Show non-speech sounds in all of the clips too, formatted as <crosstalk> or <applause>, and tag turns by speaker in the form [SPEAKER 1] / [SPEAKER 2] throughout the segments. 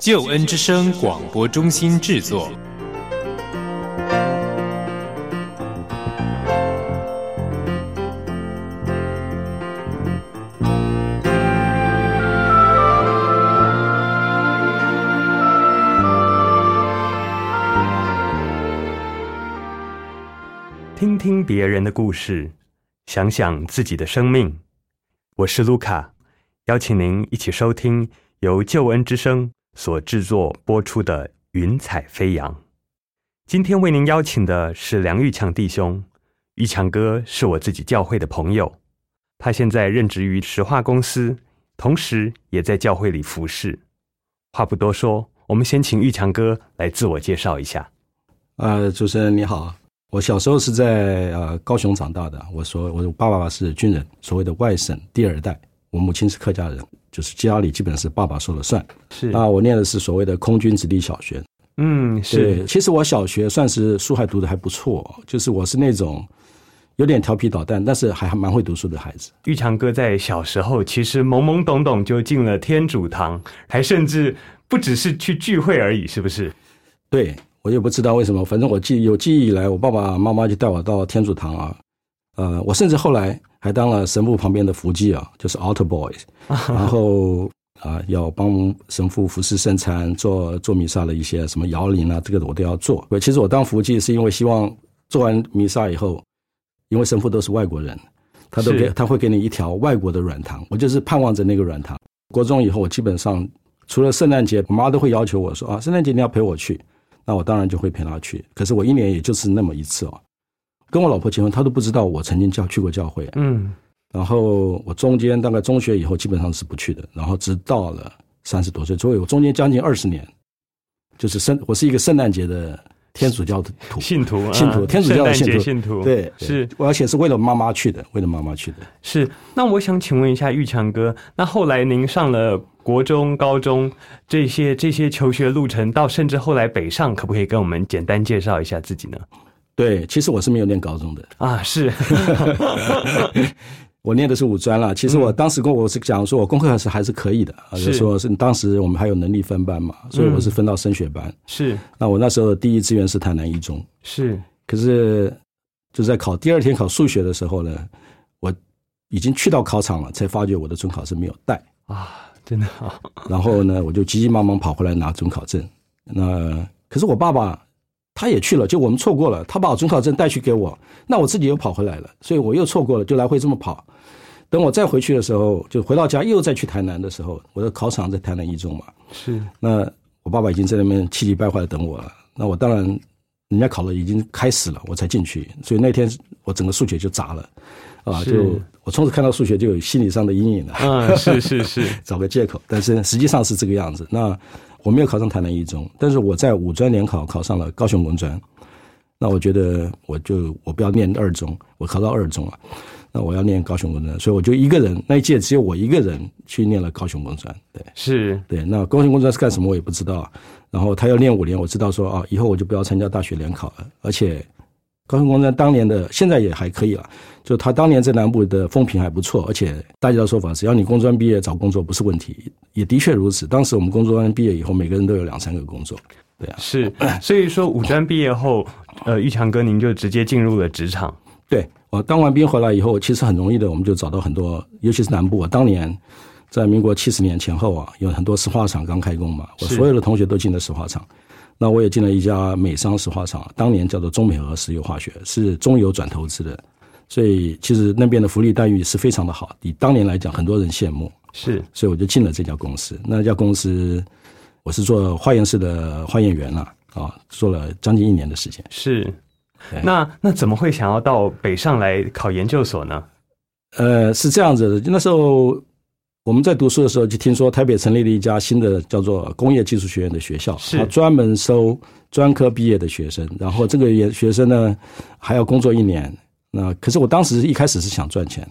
[SPEAKER 1] 救恩之声广播中心制作。
[SPEAKER 2] 听听别人的故事，想想自己的生命。我是卢卡，邀请您一起收听由救恩之声所制作播出的《云彩飞扬》。今天为您邀请的是梁玉强弟兄。玉强哥是我自己教会的朋友，他现在任职于石化公司，同时也在教会里服侍。话不多说，我们先请玉强哥来自我介绍一下。
[SPEAKER 3] 呃，主持人你好，我小时候是在呃高雄长大的。我说我爸爸是军人，所谓的外省第二代。我母亲是客家人，就是家里基本是爸爸说了算。
[SPEAKER 2] 是
[SPEAKER 3] 啊，我念的是所谓的空军子弟小学。
[SPEAKER 2] 嗯，是
[SPEAKER 3] 其实我小学算是书还读的还不错，就是我是那种有点调皮捣蛋，但是还还蛮会读书的孩子。
[SPEAKER 2] 玉强哥在小时候其实懵懵懂懂就进了天主堂，还甚至不只是去聚会而已，是不是？
[SPEAKER 3] 对我也不知道为什么，反正我记有记忆以来，我爸爸妈妈就带我到天主堂啊。呃，我甚至后来还当了神父旁边的福记啊，就是 altar boy，<laughs> 然后啊、要帮神父服侍圣餐、做做弥撒的一些什么摇铃啊，这个我都要做。我其实我当福记是因为希望做完弥撒以后，因为神父都是外国人，他都给他会给你一条外国的软糖，我就是盼望着那个软糖。国中以后，我基本上除了圣诞节，我妈都会要求我说啊，圣诞节你要陪我去，那我当然就会陪她去。可是我一年也就是那么一次哦。跟我老婆结婚，她都不知道我曾经教去过教会。
[SPEAKER 2] 嗯，
[SPEAKER 3] 然后我中间大概中学以后基本上是不去的，然后直到了三十多岁，所以我中间将近二十年，就是圣我是一个圣诞节的天主教的徒
[SPEAKER 2] 信徒，啊
[SPEAKER 3] 信徒天主教信徒
[SPEAKER 2] 信徒，
[SPEAKER 3] 对，
[SPEAKER 2] 是
[SPEAKER 3] 对而且是为了妈妈去的，为了妈妈去的。
[SPEAKER 2] 是。那我想请问一下玉强哥，那后来您上了国中、高中这些这些求学路程，到甚至后来北上，可不可以跟我们简单介绍一下自己呢？
[SPEAKER 3] 对，其实我是没有念高中的，
[SPEAKER 2] 啊，是，<laughs>
[SPEAKER 3] 我念的是五专啦。其实我当时跟我是讲说，我功课还是还是可以的，啊，就说是当时我们还有能力分班嘛，所以我是分到升学班。
[SPEAKER 2] 是。
[SPEAKER 3] 那我那时候的第一志愿是台南一中，
[SPEAKER 2] 是，
[SPEAKER 3] 可是就在考第二天考数学的时候呢，我已经去到考场了，才发觉我的准考证没有带。
[SPEAKER 2] 啊，真的。好，
[SPEAKER 3] 然后呢，我就急急忙忙跑回来拿准考证。那可是我爸爸他也去了，就我们错过了，他把我准考证带去给我，那我自己又跑回来了，所以我又错过了，就来回这么跑。等我再回去的时候，就回到家又再去台南的时候，我的考场在台南一中嘛，
[SPEAKER 2] 是
[SPEAKER 3] 那我爸爸已经在那边气急败坏的等我了。那我当然，人家考了已经开始了，我才进去，所以那天我整个数学就砸了，啊，就我从此看到数学就有心理上的阴影了。
[SPEAKER 2] 啊，是是是，<laughs>
[SPEAKER 3] 找个借口，但是实际上是这个样子。那我没有考上台南一中，但是我在五专联考考上了高雄工专。那我觉得我就我不要念二中，我考到二中了，那我要念高雄工专，所以我就一个人那一届只有我一个人去念了高雄工专。对
[SPEAKER 2] 是
[SPEAKER 3] 对，那高雄工专是干什么我也不知道。然后他要念五年，我知道说啊，以后我就不要参加大学联考了，而且。高雄工专当年的现在也还可以了，就他当年在南部的风评还不错，而且大家的说法，只要你工专毕业找工作不是问题，也的确如此。当时我们工专毕业以后，每个人都有两三个工作，对啊，
[SPEAKER 2] 是，所以说五专毕业后，呃，玉强哥您就直接进入了职场，
[SPEAKER 3] 对我当完兵回来以后，其实很容易的，我们就找到很多，尤其是南部啊，当年在民国七十年前后啊，有很多石化厂刚开工嘛，我所有的同学都进了石化厂。那我也进了一家美商石化厂，当年叫做中美和石油化学，是中油转投资的，所以其实那边的福利待遇是非常的好，以当年来讲，很多人羡慕，
[SPEAKER 2] 是
[SPEAKER 3] 所以我就进了这家公司。那家公司我是做化验室的化验员了啊，做了将近一年的时间。
[SPEAKER 2] 是。那那怎么会想要到北上来考研究所呢？
[SPEAKER 3] 呃，是这样子的，那时候我们在读书的时候就听说台北成立了一家新的叫做工业技术学院的学校，
[SPEAKER 4] 是
[SPEAKER 3] 专门收专科毕业的学生，然后这个也学生呢还要工作一年。那可是我当时一开始是想赚钱，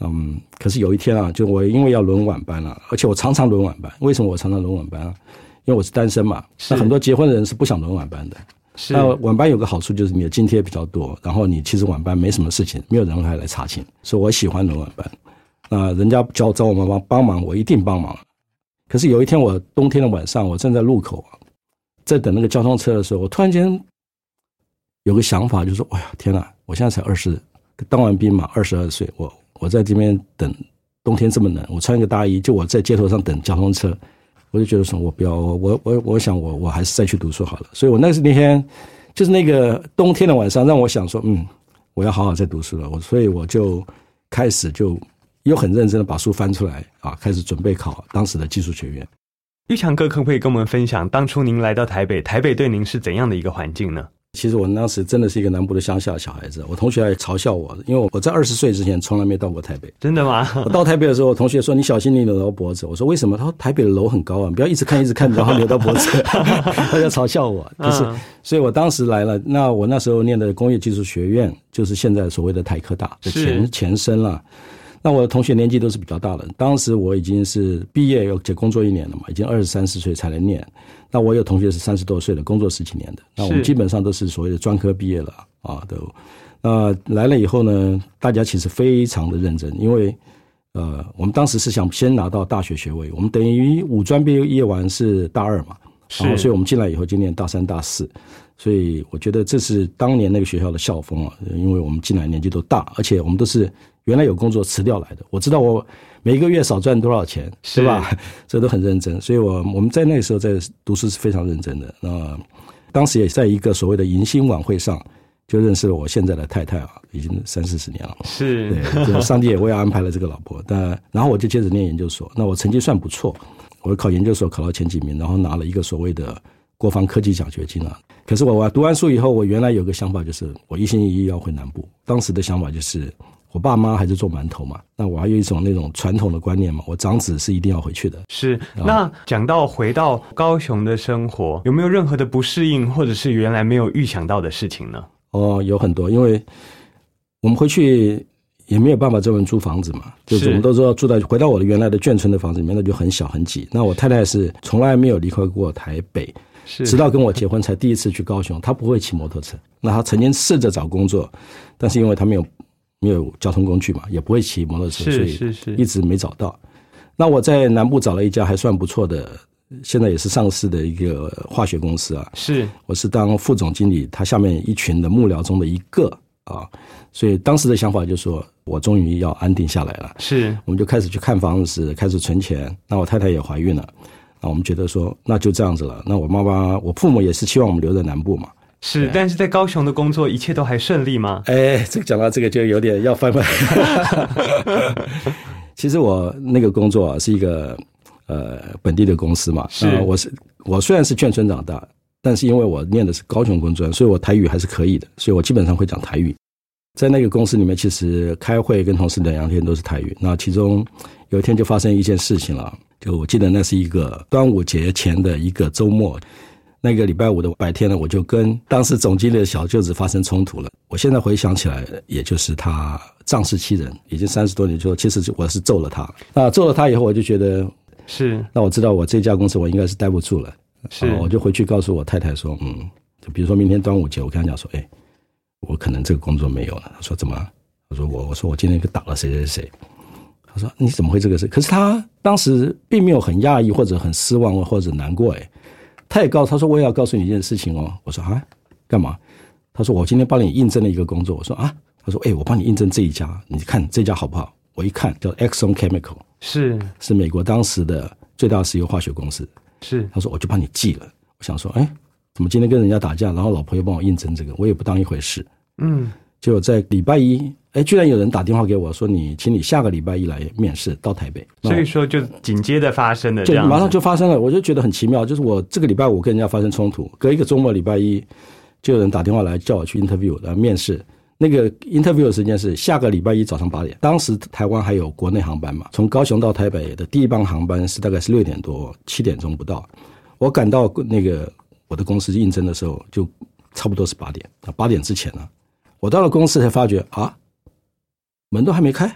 [SPEAKER 3] 嗯，可是有一天啊，就我因为要轮晚班了、而且我常常轮晚班。为什么我常常轮晚班啊？因为我是单身嘛，那很多结婚的人是不想轮晚班的。
[SPEAKER 4] 是
[SPEAKER 3] 那晚班有个好处就是你的津贴比较多，然后你其实晚班没什么事情，没有人还来查寝，所以我喜欢轮晚班。那人家叫找我妈妈帮忙，我一定帮忙。可是有一天我冬天的晚上，我站在路口啊，在等那个交通车的时候，我突然间有个想法，就是说，哎呀，天哪！我现在才二十，当完兵嘛，二十二岁，我我在这边等，冬天这么冷，我穿一个大衣，就我在街头上等交通车，我就觉得说，我不要，我我我我想我我还是再去读书好了。所以我那是那天，就是那个冬天的晚上，让我想说，嗯，我要好好再读书了。我所以我就开始就又很认真的把书翻出来啊，开始准备考当时的技术学院。
[SPEAKER 4] 玉强哥可不可以跟我们分享，当初您来到台北，台北对您是怎样的一个环境呢？
[SPEAKER 3] 其实我当时真的是一个南部的乡下小孩子，我同学还嘲笑我，因为我在二十岁之前从来没到过台北。
[SPEAKER 4] 真的吗？<laughs>
[SPEAKER 3] 我到台北的时候，我同学说：“你小心你扭到脖子。”我说：“为什么？”他说：“台北的楼很高啊，你不要一直看一直看，然后扭到脖子。” <laughs> 他就嘲笑我。可是，所以我当时来了。那我那时候念的工业技术学院，就是现在所谓的台科大的前前身了。那我的同学年纪都是比较大的，当时我已经是毕业而且工作一年了嘛，已经二十三四岁才能念。那我有同学是三十多岁的，工作十几年的。那我们基本上都是所谓的专科毕业了啊，都。那来了以后呢，大家其实非常的认真，因为呃，我们当时是想先拿到大学学位，我们等于五专毕业完是大二嘛，
[SPEAKER 4] 是
[SPEAKER 3] 然后所以我们进来以后就念大三、大四，所以我觉得这是当年那个学校的校风啊，因为我们进来年纪都大，而且我们都是原来有工作辞掉来的，我知道我每个月少赚多少钱，
[SPEAKER 4] 是
[SPEAKER 3] 吧？这都很认真，所以我我们在那个时候在读书是非常认真的。那当时也在一个所谓的迎新晚会上，就认识了我现在的太太啊，已经三四十年了。
[SPEAKER 4] 是
[SPEAKER 3] 对，就上帝也为我安排了这个老婆。但然后我就接着念研究所，那我成绩算不错，我考研究所考到前几名，然后拿了一个所谓的国防科技奖学金啊。可是我我读完书以后，我原来有个想法，就是我一心一意要回南部。当时的想法就是，我爸妈还是做馒头嘛，那我还有一种那种传统的观念嘛，我长子是一定要回去的。
[SPEAKER 4] 是。那讲到回到高雄的生活，有没有任何的不适应，或者是原来没有预想到的事情呢？
[SPEAKER 3] 哦，有很多，因为我们回去也没有办法专门租房子嘛，就是
[SPEAKER 4] 是
[SPEAKER 3] 我们都知道住在回到我的原来的眷村的房子里面，那就很小很挤。那我太太是从来没有离开过台北，
[SPEAKER 4] 是
[SPEAKER 3] 直到跟我结婚才第一次去高雄。他不会骑摩托车，那他曾经试着找工作，但是因为他没有没有交通工具嘛，也不会骑摩托车，所
[SPEAKER 4] 是
[SPEAKER 3] 以一直没找到。那我在南部找了一家还算不错的，现在也是上市的一个化学公司啊，
[SPEAKER 4] 是
[SPEAKER 3] 我是当副总经理，他下面一群的幕僚中的一个啊，所以当时的想法就是说，我终于要安定下来了，
[SPEAKER 4] 是
[SPEAKER 3] 我们就开始去看房子，开始存钱。那我太太也怀孕了，那我们觉得说，那就这样子了。那我妈妈、我父母也是希望我们留在南部嘛。
[SPEAKER 4] 是，但是在高雄的工作一切都还顺利吗？
[SPEAKER 3] 哎，这个讲到这个就有点要翻翻。<laughs> 其实我那个工作啊是一个呃本地的公司嘛，
[SPEAKER 4] 是
[SPEAKER 3] 那我是我虽然是眷村长大，但是因为我念的是高雄工专，所以我台语还是可以的，所以我基本上会讲台语。在那个公司里面，其实开会跟同事聊天都是台语。那其中有一天就发生一件事情了，就我记得那是一个端午节前的一个周末，那个礼拜五的白天呢，我就跟当时总经理的小舅子发生冲突了。我现在回想起来，也就是他仗势欺人，已经三十多年，之后其实我是揍了他。那揍了他以后，我就觉得，
[SPEAKER 4] 是
[SPEAKER 3] 那我知道我这家公司我应该是待不住了，
[SPEAKER 4] 是
[SPEAKER 3] 啊我就回去告诉我太太说，嗯，就比如说明天端午节，我跟他讲说，哎，我可能这个工作没有了。他说怎么？我说我我说我今天打了谁谁谁。她说你怎么会这个事？可是他当时并没有很讶异或者很失望或者难过，哎，他也告诉她说我也要告诉你一件事情哦。我说啊，干嘛？他说我今天帮你应征了一个工作。我说啊，他说哎，我帮你应征这一家，你看这家好不好？我一看叫 Exxon Chemical，
[SPEAKER 4] 是
[SPEAKER 3] 是美国当时的最大石油化学公司。
[SPEAKER 4] 是
[SPEAKER 3] 他说我就帮你记了。我想说，哎，怎么今天跟人家打架，然后老婆又帮我应征这个，我也不当一回事。
[SPEAKER 4] 嗯
[SPEAKER 3] 结果在礼拜一，哎，居然有人打电话给我说，你请你下个礼拜一来面试到台北。
[SPEAKER 4] 所以说就紧接着发生的这样子，
[SPEAKER 3] 就马上就发生了，我就觉得很奇妙，就是我这个礼拜五跟人家发生冲突，隔一个周末礼拜一就有人打电话来叫我去 interview 来面试。那个 interview 的时间是下个礼拜一早上八点。当时台湾还有国内航班嘛，从高雄到台北的第一班航班是大概是六点多七点钟不到。我赶到那个我的公司应征的时候，就差不多是八点啊，八点之前呢，我到了公司才发觉啊，门都还没开。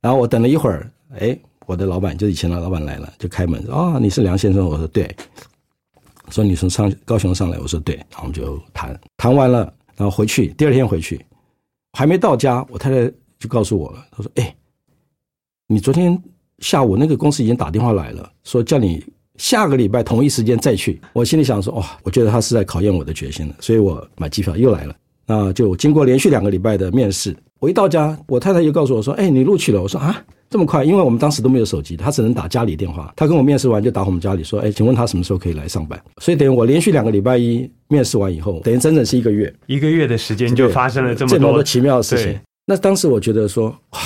[SPEAKER 3] 然后我等了一会儿，哎，我的老板就以前的老板来了，就开门啊，你是梁先生？我说对。说你从上高雄上来？我说对。然后我们就谈谈完了，然后回去，第二天回去。还没到家，我太太就告诉我了。她说：“哎，你昨天下午那个公司已经打电话来了，说叫你下个礼拜同一时间再去。”我心里想说：“哇，我觉得他是在考验我的决心了。”所以我买机票又来了。那就经过连续两个礼拜的面试，我一到家，我太太就告诉我说：“哎，你录取了。”我说：“啊，这么快？因为我们当时都没有手机，他只能打家里电话。他跟我面试完就打我们家里说：‘哎，请问他什么时候可以来上班？’所以等于我连续两个礼拜一。”面试完以后，等于整整是一个月，
[SPEAKER 4] 一个月的时间就发生了这
[SPEAKER 3] 么
[SPEAKER 4] 多
[SPEAKER 3] 奇妙的事情。那当时我觉得说，哇，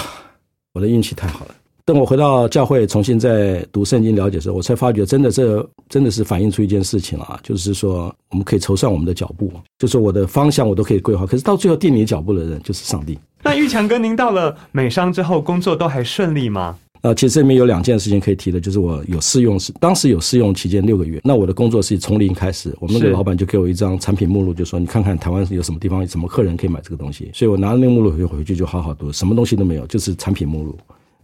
[SPEAKER 3] 我的运气太好了。等我回到教会重新再读圣经了解的时候，我才发觉，真的这真的是反映出一件事情了啊，就是说我们可以筹算我们的脚步，就是我的方向我都可以规划，可是到最后定你脚步的人就是上帝。
[SPEAKER 4] 那玉强哥，您到了美商之后，工作都还顺利吗？
[SPEAKER 3] 啊，其实这里面有两件事情可以提的，就是我有试用，是当时有试用期间六个月。那我的工作是从零开始，我们那个老板就给我一张产品目录，就说你看看台湾有什么地方、什么客人可以买这个东西。所以我拿了那个目录回回去就好好读，什么东西都没有，就是产品目录。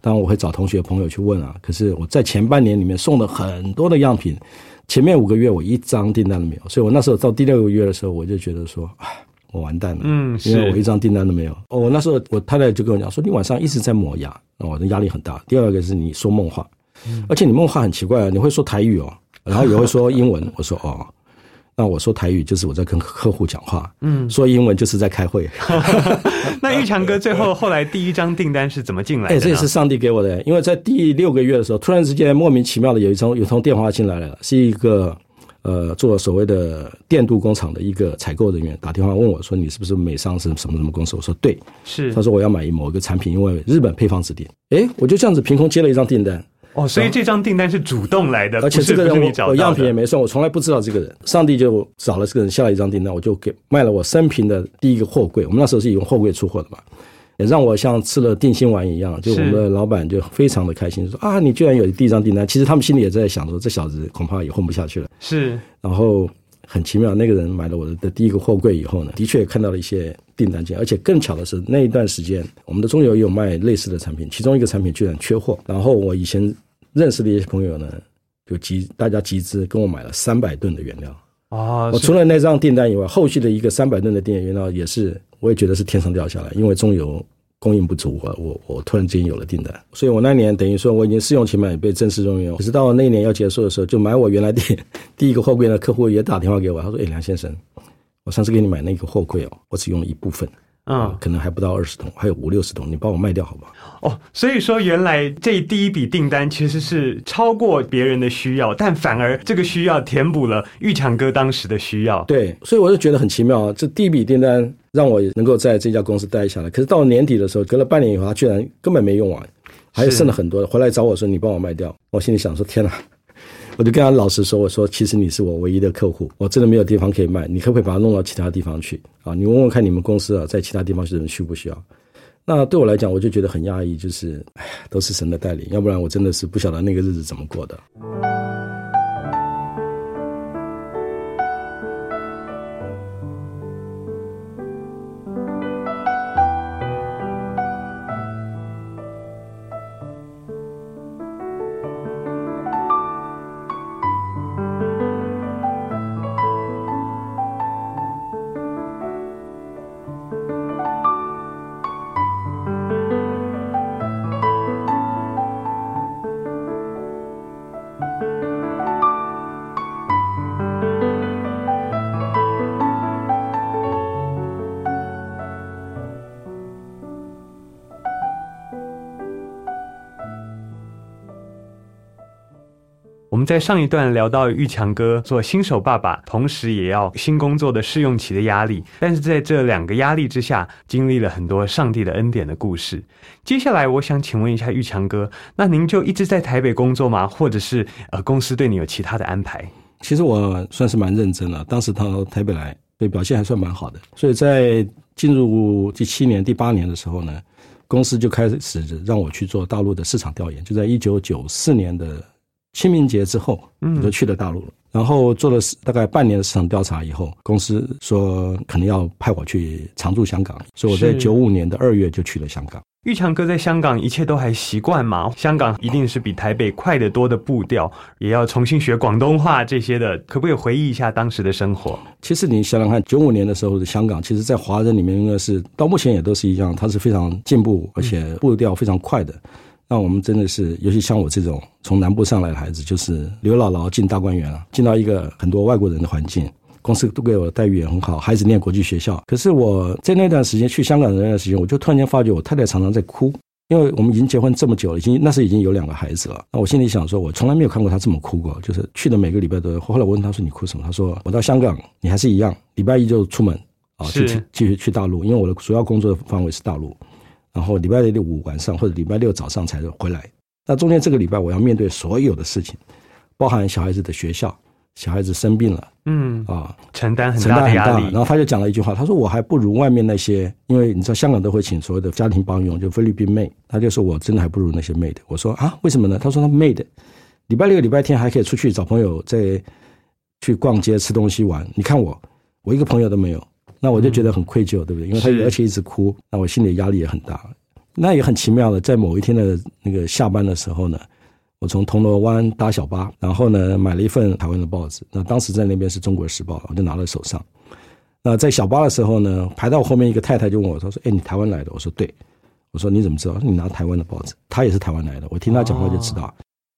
[SPEAKER 3] 当然我会找同学朋友去问啊。可是我在前半年里面送了很多的样品，前面五个月我一张订单都没有。所以我那时候到第六个月的时候，我就觉得说，唉。我完蛋了，嗯，因为我一张订单都没有。哦，我那时候我太太就跟我讲说，你晚上一直在磨牙，那我的压力很大。第二个是你说梦话，而且你梦话很奇怪啊，你会说台语哦，然后也会说英文。我说哦，那我说台语就是我在跟客户讲话，嗯，说英文就是在开会。<laughs>
[SPEAKER 4] 那玉强哥最后后来第一张订单是怎么进来的？哎，
[SPEAKER 3] 这也是上帝给我的，因为在第六个月的时候，突然之间莫名其妙的有一通有通电话进来了，是一个。呃，做所谓的电镀工厂的一个采购人员打电话问我说：“你是不是美商是什么什么公司？”我说：“对，
[SPEAKER 4] 是。”
[SPEAKER 3] 他说：“我要买某一个产品，因为日本配方指定。”哎，我就这样子凭空接了一张订单。
[SPEAKER 4] 哦，所以这张订单是主动来的，
[SPEAKER 3] 而且这个人
[SPEAKER 4] 我
[SPEAKER 3] 我样品也没送，我从来不知道这个人。上帝就找了这个人下了一张订单，我就给卖了我生平的第一个货柜。我们那时候是用货柜出货的嘛。也让我像吃了定心丸一样，就我们的老板就非常的开心，说啊，你居然有第一张订单。其实他们心里也在想说，这小子恐怕也混不下去了。
[SPEAKER 4] 是，
[SPEAKER 3] 然后很奇妙，那个人买了我的第一个货柜以后呢，的确看到了一些订单件，而且更巧的是，那一段时间我们的中油也有卖类似的产品，其中一个产品居然缺货。然后我以前认识的一些朋友呢，就集大家集资跟我买了三百吨的原料。
[SPEAKER 4] 啊，
[SPEAKER 3] 我除了那张订单以外，后续的一个三百吨的电源原料也是。我也觉得是天上掉下来，因为中油供应不足啊，我我突然间有了订单，所以我那年等于说我已经试用期满被正式用用，可是到那年要结束的时候，就买我原来的 <laughs> 第一个货柜的客户也打电话给我，他说：“哎，梁先生，我上次给你买那个货柜哦，我只用了一部分。”嗯，可能还不到二十桶，还有五六十桶，你帮我卖掉好不好？
[SPEAKER 4] 哦，所以说原来这第一笔订单其实是超过别人的需要，但反而这个需要填补了玉强哥当时的需要。
[SPEAKER 3] 对，所以我就觉得很奇妙，这第一笔订单让我能够在这家公司待下来。可是到了年底的时候，隔了半年以后，他居然根本没用完，还剩了很多，回来找我说你帮我卖掉。我心里想说天哪！我就跟他老实说，我说其实你是我唯一的客户，我真的没有地方可以卖，你可不可以把它弄到其他地方去啊？你问问看你们公司啊，在其他地方是人需不需要？那对我来讲，我就觉得很压抑，就是哎，都是神的带领，要不然我真的是不晓得那个日子怎么过的。
[SPEAKER 4] 在上一段聊到玉强哥做新手爸爸，同时也要新工作的试用期的压力，但是在这两个压力之下，经历了很多上帝的恩典的故事。接下来，我想请问一下玉强哥，那您就一直在台北工作吗？或者是呃，公司对你有其他的安排？
[SPEAKER 3] 其实我算是蛮认真了，当时到台北来，对表现还算蛮好的，所以在进入第七年、第八年的时候呢，公司就开始让我去做大陆的市场调研。就在一九九四年的清明节之后，我就去了大陆了。然后做了大概半年的市场调查以后，公司说可能要派我去常驻香港，所以我在九五年的二月就去了香港。
[SPEAKER 4] 玉强哥在香港一切都还习惯吗？香港一定是比台北快得多的步调，也要重新学广东话这些的，可不可以回忆一下当时的生活？
[SPEAKER 3] 其实你想想看，九五年的时候的香港，其实在华人里面应该是到目前也都是一样，它是非常进步，而且步调非常快的。那我们真的是，尤其像我这种从南部上来的孩子，就是刘姥姥进大观园了，进到一个很多外国人的环境。公司都给我的待遇也很好，孩子念国际学校。可是我在那段时间去香港的那段时间，我就突然间发觉我太太常常在哭，因为我们已经结婚这么久了，已经那时已经有两个孩子了。那我心里想说，我从来没有看过她这么哭过，就是去的每个礼拜都。后来我问她说：“你哭什么？”她说：“我到香港，你还是一样，礼拜一就出门啊，去继续去大陆，因为我的主要工作范围是大陆。然后礼拜六五晚上或者礼拜六早上才回来。那中间这个礼拜我要面对所有的事情，包含小孩子的学校。”小孩子生病了，
[SPEAKER 4] 嗯
[SPEAKER 3] 啊，
[SPEAKER 4] 承担很大的压力。
[SPEAKER 3] 然后他就讲了一句话，他说：“我还不如外面那些，因为你知道香港都会请所谓的家庭帮佣，就菲律宾妹。他就说我真的还不如那些妹的。我说啊，为什么呢？他说他妹的礼拜六、礼拜天还可以出去找朋友，在去逛街、吃东西、玩。你看我，我一个朋友都没有。那我就觉得很愧疚，对不对？因为他而且一直哭，那我心里压力也很大。那也很奇妙的，在某一天的那个下班的时候呢。”我从铜锣湾搭小巴，然后呢买了一份台湾的报纸。那当时在那边是中国时报，我就拿在手上。那在小巴的时候呢，排到我后面一个太太就问我，她说：“哎，你台湾来的？”我说：“对。”我说：“你怎么知道？你拿台湾的报纸？”她也是台湾来的，我听她讲话就知道。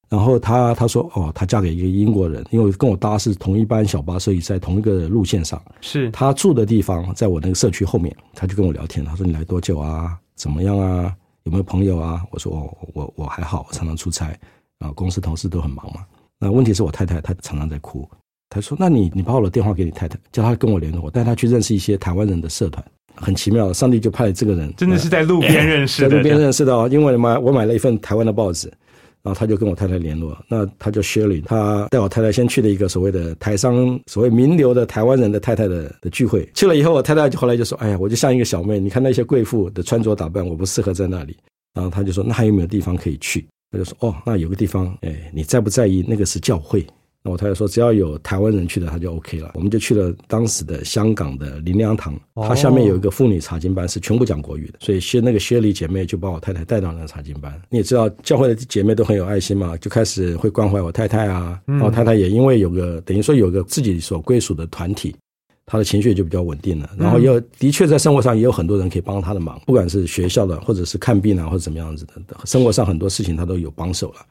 [SPEAKER 3] 然后她她说：“哦，她嫁给一个英国人，因为跟我搭是同一班小巴，所以在同一个路线上。
[SPEAKER 4] 是
[SPEAKER 3] 她住的地方在我那个社区后面，她就跟我聊天。她说：‘你来多久啊？怎么样啊？有没有朋友啊？’我说：‘哦，我我还好，我常常出差。’啊，公司同事都很忙嘛。那问题是我太太，她常常在哭。她说：“那你你把我的电话给你太太，叫她跟我联络，带她去认识一些台湾人的社团。”很奇妙，上帝就派了这个人，
[SPEAKER 4] 真的是在路边认识的，
[SPEAKER 3] 在路边认识的哦。因为买我买了一份台湾的报纸，然后他就跟我太太联络。那他叫 Shirley，他带我太太先去了一个所谓的台商，所谓名流的台湾人的太太的的聚会。去了以后，我太太就后来就说：“哎呀，我就像一个小妹，你看那些贵妇的穿着打扮，我不适合在那里。”然后他就说：“那还有没有地方可以去？”他就说：“哦，那有个地方，哎，你在不在意？那个是教会。那我太太说，只要有台湾人去的，他就 OK 了。我们就去了当时的香港的林良堂，它下面有一个妇女查经班，是全部讲国语的。所以薛那个薛丽姐妹就把我太太带到那个查经班。你也知道，教会的姐妹都很有爱心嘛，就开始会关怀我太太啊。然后太太也因为有个等于说有个自己所归属的团体。”他的情绪就比较稳定了，然后又的确在生活上也有很多人可以帮他的忙，不管是学校的，或者是看病啊，或者怎么样子的，生活上很多事情他都有帮手了。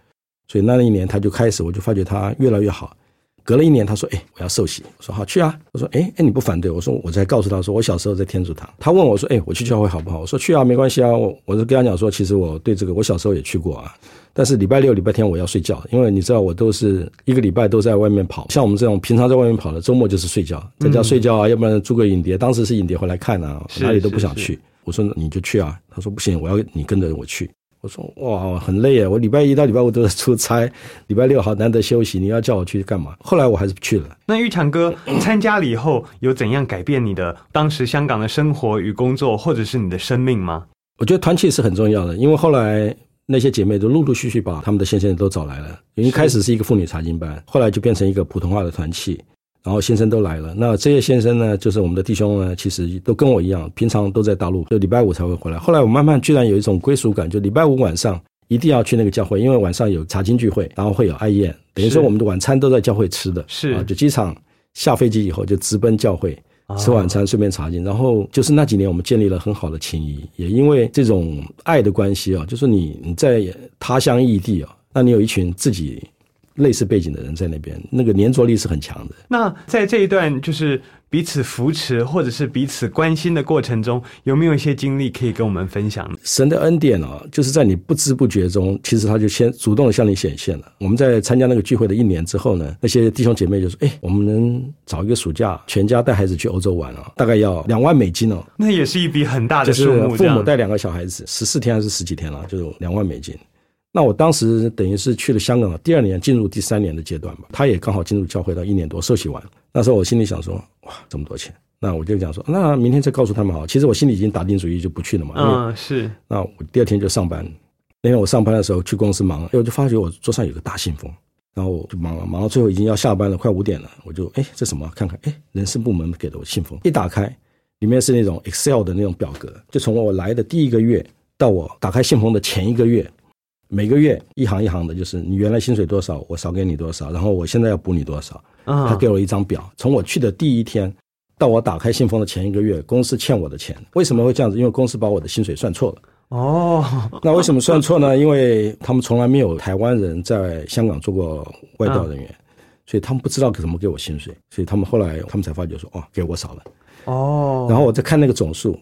[SPEAKER 3] 所以那一年他就开始，我就发觉他越来越好。隔了一年，他说：“哎，我要受洗。”我说：“好，去啊。”我说：“哎哎，你不反对？”我说：“我才告诉他说，我小时候在天主堂。”他问我说：“哎，我去教会好不好？”我说：“去啊，没关系啊。”我我是跟他讲说，其实我对这个，我小时候也去过啊。但是礼拜六、礼拜天我要睡觉，因为你知道我都是一个礼拜都在外面跑。像我们这种平常在外面跑的，周末就是睡觉，在家睡觉啊，要不然租个影碟。当时是影碟回来看啊，哪里都不想去。我说：“你就去啊。”他说：“不行，我要你跟着我去。”我说哇，很累啊！我礼拜一到礼拜五都在出差，<laughs> 礼拜六好难得休息，你要叫我去干嘛？后来我还是去了。
[SPEAKER 4] 那玉强哥参加了以后，有怎样改变你的当时香港的生活与工作，或者是你的生命吗？
[SPEAKER 3] 我觉得团契是很重要的，因为后来那些姐妹都陆陆续续把他们的先生都找来了。因为开始是一个妇女查经班，后来就变成一个普通话的团契。然后先生都来了，那这些先生呢，就是我们的弟兄呢，其实都跟我一样，平常都在大陆，就礼拜五才会回来。后来我慢慢居然有一种归属感，就礼拜五晚上一定要去那个教会，因为晚上有查经聚会，然后会有爱宴，等于说我们的晚餐都在教会吃的。
[SPEAKER 4] 是啊，
[SPEAKER 3] 就机场下飞机以后就直奔教会吃晚餐，顺便查经。然后就是那几年我们建立了很好的情谊，也因为这种爱的关系啊，就是你你在他乡异地啊，那你有一群自己。类似背景的人在那边，那个粘着力是很强的。
[SPEAKER 4] 那在这一段就是彼此扶持或者是彼此关心的过程中，有没有一些经历可以跟我们分享？
[SPEAKER 3] 神的恩典啊，就是在你不知不觉中，其实他就先主动的向你显现了。我们在参加那个聚会的一年之后呢，那些弟兄姐妹就说：“哎，我们能找一个暑假，全家带孩子去欧洲玩啊，大概要两万美金哦。”
[SPEAKER 4] 那也是一笔很大的数目。
[SPEAKER 3] 父母带两个小孩子，十四天还是十几天了，就两万美金。那我当时等于是去了香港，第二年进入第三年的阶段吧。他也刚好进入教会到一年多，受洗完。那时候我心里想说，哇，这么多钱，那我就讲说，那明天再告诉他们好。其实我心里已经打定主意就不去了嘛。
[SPEAKER 2] 嗯，是。
[SPEAKER 3] 那我第二天就上班。那天我上班的时候去公司忙，哎，我就发觉我桌上有个大信封，然后我就忙了，忙到最后已经要下班了，快五点了，我就哎，这什么？看看，哎，人事部门给的我信封，一打开，里面是那种 Excel 的那种表格，就从我来的第一个月到我打开信封的前一个月。每个月一行一行的，就是你原来薪水多少，我少给你多少，然后我现在要补你多少。他给我一张表，从我去的第一天到我打开信封的前一个月，公司欠我的钱，为什么会这样子？因为公司把我的薪水算错了。哦，那为什么算错呢？因为他们从来没有台湾人在香港做过外调人员，所以他们不知道怎么给我薪水，所以他们后来他们才发觉说，哦，给我少了。哦，然后我再看那个总数。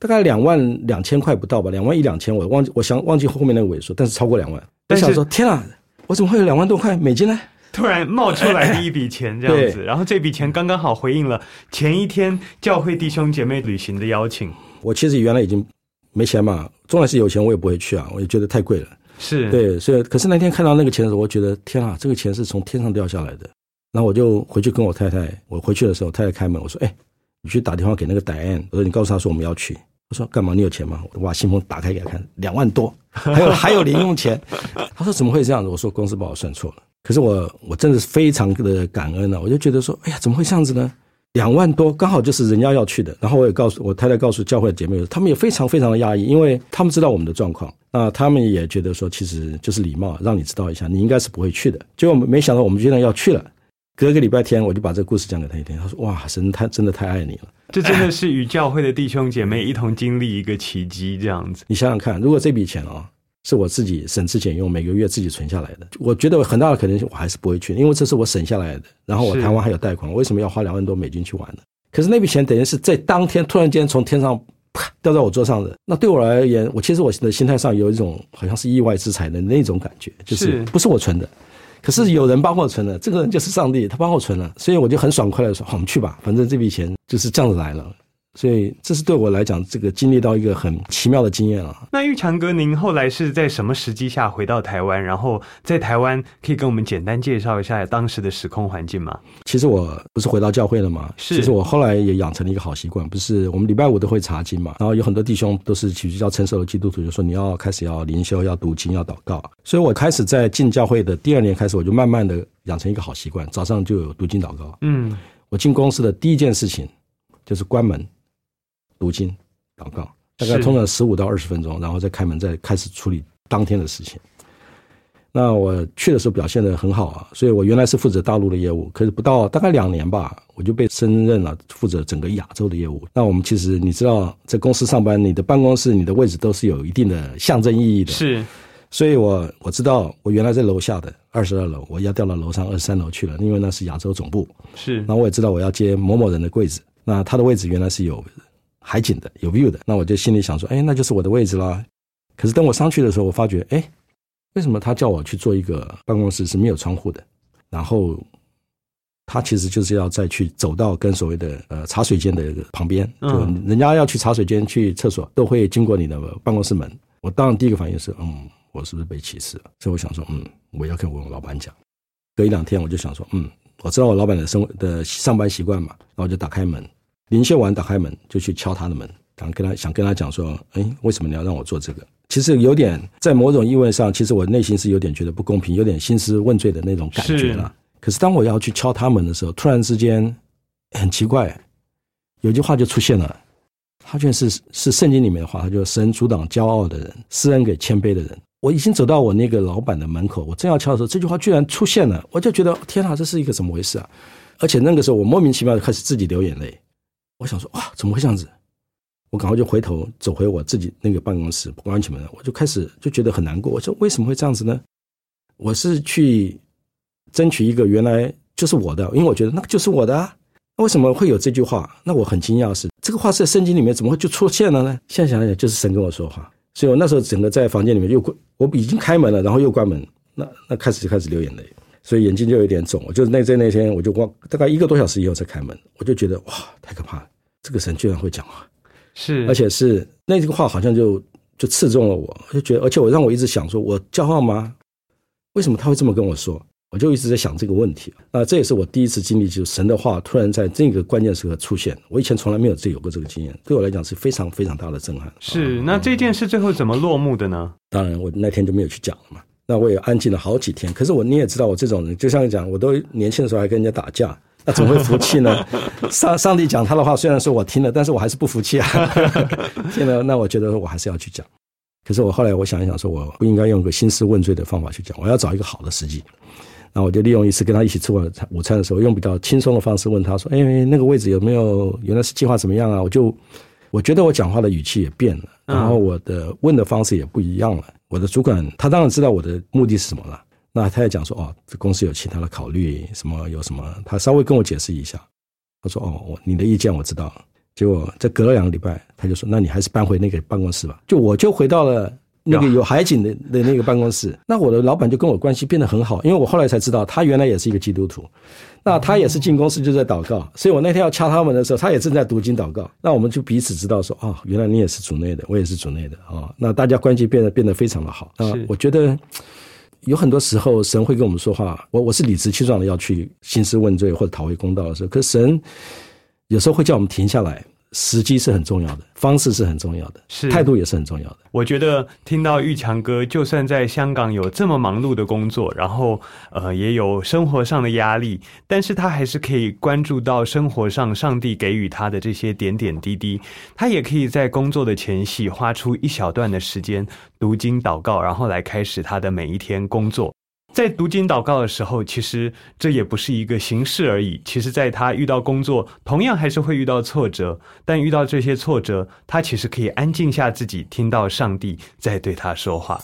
[SPEAKER 3] 大概两万两千块不到吧，两万一两千，我忘记，我想忘记后面那个尾数，但是超过两万。我想说，天啊，我怎么会有两万多块美金呢？
[SPEAKER 2] 突然冒出来的一笔钱这样子，<laughs> 然后这笔钱刚刚好回应了前一天教会弟兄姐妹旅行的邀请。
[SPEAKER 3] 我其实原来已经没钱嘛，纵然是有钱，我也不会去啊，我也觉得太贵了。
[SPEAKER 2] 是
[SPEAKER 3] 对，所以可是那天看到那个钱的时候，我觉得天啊，这个钱是从天上掉下来的。然后我就回去跟我太太，我回去的时候，太太开门，我说：“哎，你去打电话给那个戴安，我说你告诉他说我们要去。”我说干嘛？你有钱吗？我把信封打开给他看，两万多，还有 <laughs> 还有零用钱。他说怎么会这样子？我说公司把我算错了。可是我我真的是非常的感恩呢。我就觉得说，哎呀，怎么会这样子呢？两万多刚好就是人家要去的。然后我也告诉我太太，告诉教会的姐妹，他们也非常非常的压抑，因为他们知道我们的状况。那他们也觉得说，其实就是礼貌，让你知道一下，你应该是不会去的。结果没想到我们居然要去了。隔个礼拜天，我就把这个故事讲给他一听。他说：哇，神太真的太爱你了。
[SPEAKER 2] 这真的是与教会的弟兄姐妹一同经历一个奇迹，这样子。
[SPEAKER 3] 你想想看，如果这笔钱啊是我自己省吃俭用每个月自己存下来的，我觉得很大的可能性我还是不会去，因为这是我省下来的。然后我台湾还有贷款，我为什么要花两万多美金去玩呢？可是那笔钱等于是在当天突然间从天上啪掉在我桌上的，那对我而言，我其实我的心态上有一种好像是意外之财的那种感觉，就是不是我存的。可是有人帮我存了，这个人就是上帝，他帮我存了，所以我就很爽快的说：“，我们去吧，反正这笔钱就是这样子来了。”所以这是对我来讲，这个经历到一个很奇妙的经验啊。
[SPEAKER 2] 那玉强哥，您后来是在什么时机下回到台湾？然后在台湾可以跟我们简单介绍一下当时的时空环境吗？
[SPEAKER 3] 其实我不是回到教会了吗？
[SPEAKER 2] 是。
[SPEAKER 3] 其实我后来也养成了一个好习惯，不是我们礼拜五都会查经嘛。然后有很多弟兄都是基督教成熟的基督徒，就说你要开始要灵修、要读经、要祷告。所以我开始在进教会的第二年开始，我就慢慢的养成一个好习惯，早上就有读经祷告。嗯。我进公司的第一件事情就是关门。读经、祷告，大概通常十五到二十分钟，然后再开门，再开始处理当天的事情。那我去的时候表现的很好啊，所以我原来是负责大陆的业务，可是不到大概两年吧，我就被升任了负责整个亚洲的业务。那我们其实你知道，在公司上班，你的办公室、你的位置都是有一定的象征意义的。
[SPEAKER 2] 是，
[SPEAKER 3] 所以我我知道，我原来在楼下的二十二楼，我要调到楼上二十三楼去了，因为那是亚洲总部。
[SPEAKER 2] 是，
[SPEAKER 3] 那我也知道我要接某某人的柜子，那他的位置原来是有。海景的有 view 的，那我就心里想说，哎，那就是我的位置啦。可是等我上去的时候，我发觉，哎，为什么他叫我去做一个办公室是没有窗户的？然后他其实就是要再去走到跟所谓的呃茶水间的旁边，就人家要去茶水间去厕所，都会经过你的办公室门。我当然第一个反应是，嗯，我是不是被歧视了？所以我想说，嗯，我要跟我老板讲。隔一两天，我就想说，嗯，我知道我老板的生的上班习惯嘛，然后就打开门。林秀完打开门就去敲他的门，想跟他想跟他讲说：“哎，为什么你要让我做这个？”其实有点在某种意味上，其实我内心是有点觉得不公平，有点兴师问罪的那种感觉了。可是当我要去敲他门的时候，突然之间很奇怪，有句话就出现了，他居然是是圣经里面的话，他就神阻挡骄傲的人，施恩给谦卑的人。我已经走到我那个老板的门口，我正要敲的时候，这句话居然出现了，我就觉得天哪，这是一个怎么回事啊？而且那个时候我莫名其妙的开始自己流眼泪。我想说哇，怎么会这样子？我赶快就回头走回我自己那个办公室，关起门，我就开始就觉得很难过。我说为什么会这样子呢？我是去争取一个原来就是我的，因为我觉得那个就是我的啊。为什么会有这句话？那我很惊讶，是这个话是在圣经里面怎么会就出现了呢？现在想想，就是神跟我说话。所以我那时候整个在房间里面又关，我已经开门了，然后又关门，那那开始就开始流眼泪。所以眼睛就有点肿，我就是那在那天我就光大概一个多小时以后才开门，我就觉得哇太可怕了，这个神居然会讲话，
[SPEAKER 2] 是，
[SPEAKER 3] 而且是那句话好像就就刺中了我，就觉得，而且我让我一直想说，我骄傲吗？为什么他会这么跟我说？我就一直在想这个问题。那这也是我第一次经历，就是神的话突然在这个关键时刻出现。我以前从来没有这有过这个经验，对我来讲是非常非常大的震撼。
[SPEAKER 5] 是，那这件事最后怎么落幕的呢？
[SPEAKER 3] 当然，我那天就没有去讲了嘛。那我也安静了好几天。可是我你也知道，我这种人就像你讲，我都年轻的时候还跟人家打架，那怎么会服气呢？<laughs> 上上帝讲他的话，虽然说我听了，但是我还是不服气啊。<laughs> 现在那我觉得我还是要去讲。可是我后来我想一想，说我不应该用个兴师问罪的方法去讲，我要找一个好的时机。那我就利用一次跟他一起吃晚午餐的时候，用比较轻松的方式问他说：“哎，那个位置有没有？原来是计划怎么样啊？”我就我觉得我讲话的语气也变了，然后我的问的方式也不一样了。我的主管他当然知道我的目的是什么了，那他也讲说：“哦，这公司有其他的考虑，什么有什么？”他稍微跟我解释一下，他说：“哦，我你的意见我知道。”结果这隔了两个礼拜，他就说：“那你还是搬回那个办公室吧。”就我就回到了。那个有海景的的那个办公室，那我的老板就跟我关系变得很好，因为我后来才知道他原来也是一个基督徒，那他也是进公司就在祷告，所以我那天要敲他们的时候，他也正在读经祷告，那我们就彼此知道说，哦，原来你也是主内的，我也是主内的啊，那大家关系变得变得非常的好啊。我觉得有很多时候神会跟我们说话，我我是理直气壮的要去兴师问罪或者讨回公道的时候，可神有时候会叫我们停下来。时机是很重要的，方式是很重要的，
[SPEAKER 5] 是
[SPEAKER 3] 态度也是很重要的。
[SPEAKER 5] 我觉得听到玉强哥，就算在香港有这么忙碌的工作，然后呃也有生活上的压力，但是他还是可以关注到生活上上帝给予他的这些点点滴滴。他也可以在工作的前夕花出一小段的时间读经祷告，然后来开始他的每一天工作。在读经祷告的时候，其实这也不是一个形式而已。其实，在他遇到工作，同样还是会遇到挫折，但遇到这些挫折，他其实可以安静下自己，听到上帝在对他说话。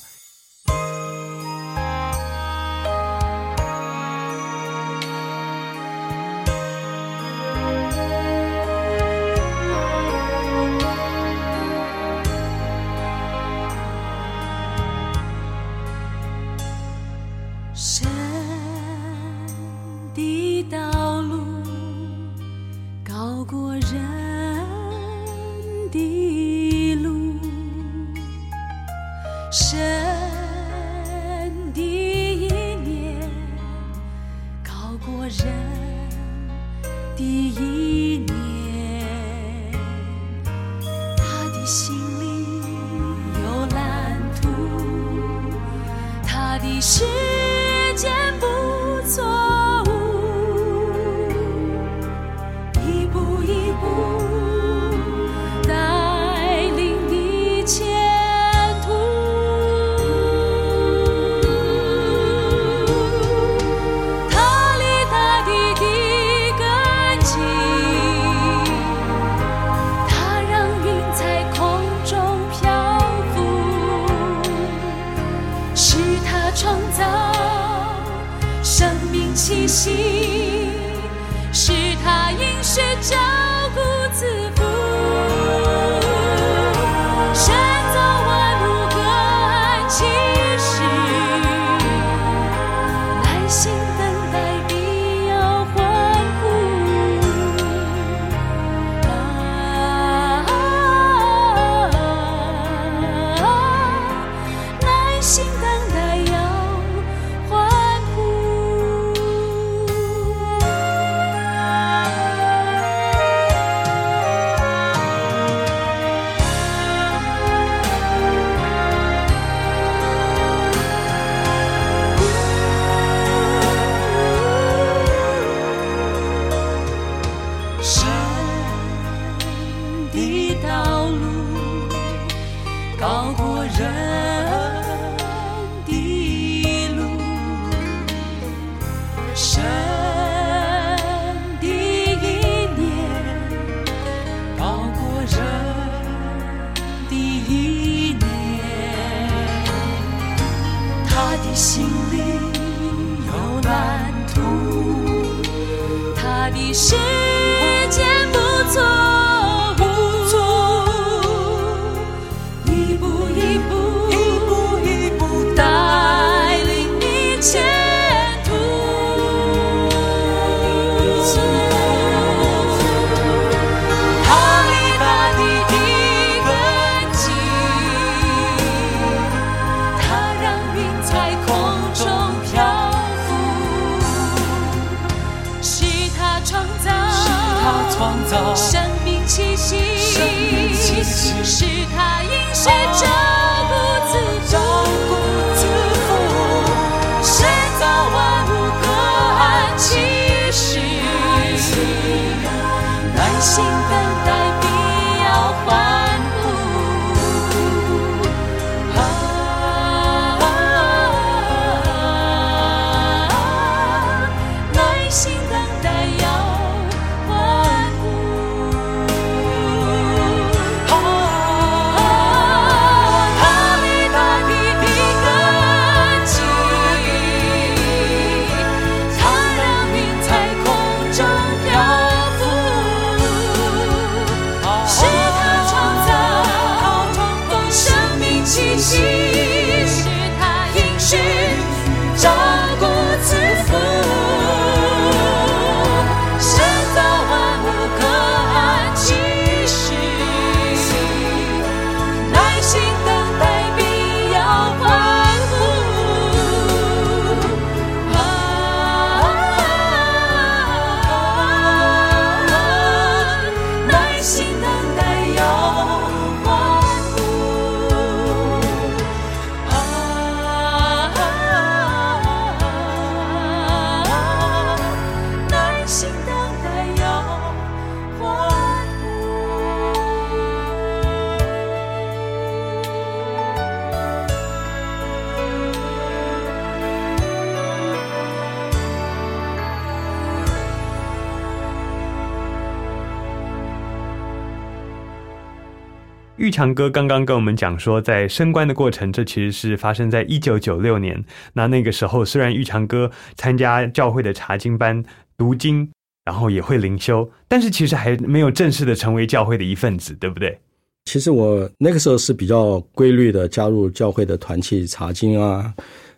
[SPEAKER 2] 强哥刚刚跟我们讲说，在升官的过程，这其实是发生在一九九六年。那那个时候，虽然玉强哥参加教会的查经班读经，然后也会灵修，但是其实还没有正式的成为教会的一份子，对不对？
[SPEAKER 3] 其实我那个时候是比较规律的加入教会的团契查经啊，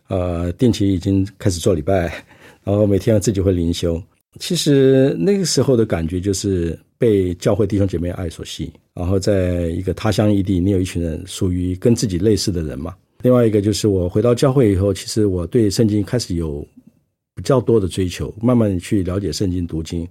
[SPEAKER 3] 呃，定期已经开始做礼拜，然后每天自己会灵修。其实那个时候的感觉就是被教会弟兄姐妹爱所吸引，然后在一个他乡异地，你有一群人属于跟自己类似的人嘛。另外一个就是我回到教会以后，其实我对圣经开始有比较多的追求，慢慢去了解圣经读经。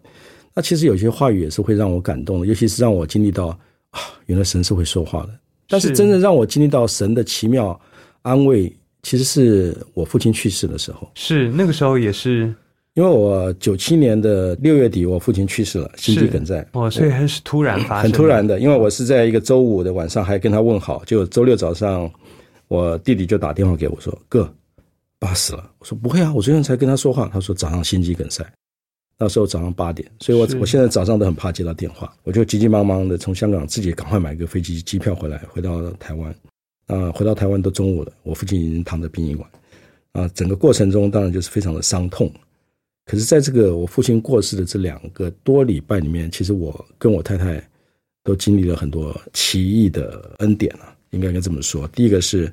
[SPEAKER 3] 那其实有些话语也是会让我感动的，尤其是让我经历到啊，原来神是会说话的。但是
[SPEAKER 2] 是
[SPEAKER 3] 真正让我经历到神的奇妙安慰，其实是我父亲去世的时候。
[SPEAKER 2] 是那个时候也是
[SPEAKER 3] 因为我九七年的六月底，我父亲去世了，心肌梗塞。
[SPEAKER 2] 哦，所以还是突然发生，
[SPEAKER 3] 很突然的，因为我是在一个周五的晚上还跟他问好，就周六早上，我弟弟就打电话给我说：“哥，爸死了。”我说：“不会啊，我昨天才跟他说话。”他说：“早上心肌梗塞。”那时候早上八点，所以我我现在早上都很怕接到电话，我就急急忙忙的从香港自己赶快买个飞机机票回来，回到台湾。啊、回到台湾都中午了，我父亲已经躺在殡仪馆。啊、整个过程中当然就是非常的伤痛。可是，在这个我父亲过世的这两个多礼拜里面，其实我跟我太太都经历了很多奇异的恩典啊，应该该这么说。第一个是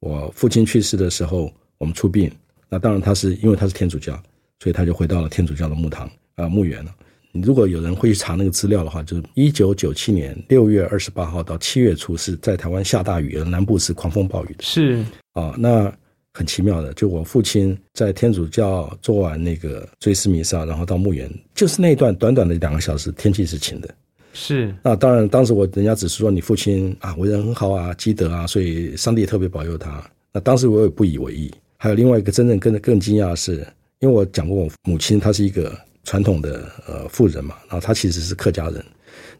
[SPEAKER 3] 我父亲去世的时候，我们出殡，那当然他是因为他是天主教，所以他就回到了天主教的墓堂啊、墓园了。你如果有人会去查那个资料的话，就是一九九七年六月二十八号到七月初是在台湾下大雨，而南部是狂风暴雨的。
[SPEAKER 2] 是
[SPEAKER 3] 啊，那很奇妙的，就我父亲在天主教做完那个追思弥撒，然后到墓园，就是那一段短短的两个小时，天气是晴的。
[SPEAKER 2] 是
[SPEAKER 3] 那当然，当时我人家只是说你父亲啊为人很好啊，积德啊，所以上帝特别保佑他。那当时我也不以为意。还有另外一个真正更更惊讶的是，因为我讲过我母亲她是一个传统的呃妇人嘛，然后她其实是客家人，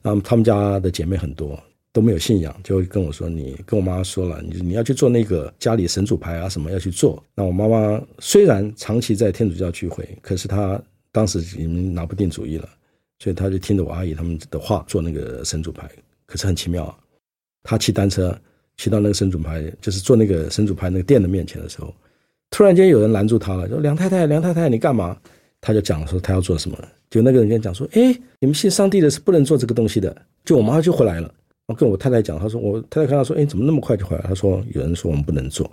[SPEAKER 3] 那么他们家的姐妹很多都没有信仰，就跟我说你跟我妈妈说了，你你要去做那个家里神主牌啊什么要去做。那我妈妈虽然长期在天主教聚会，可是她当时已经拿不定主意了。所以她就听着我阿姨他们的话做那个神主牌。可是很奇妙啊，他骑单车骑到那个神主牌，就是做那个神主牌那个店的面前的时候，突然间有人拦住他了，说：“梁太太，梁太太，你干嘛？”他就讲说他要做什么。就那个人跟讲说：“哎，你们信上帝的是不能做这个东西的。”就我妈就回来了，我跟我太太讲，她说我太太看到说：“哎，怎么那么快就回来？”她说：“有人说我们不能做。”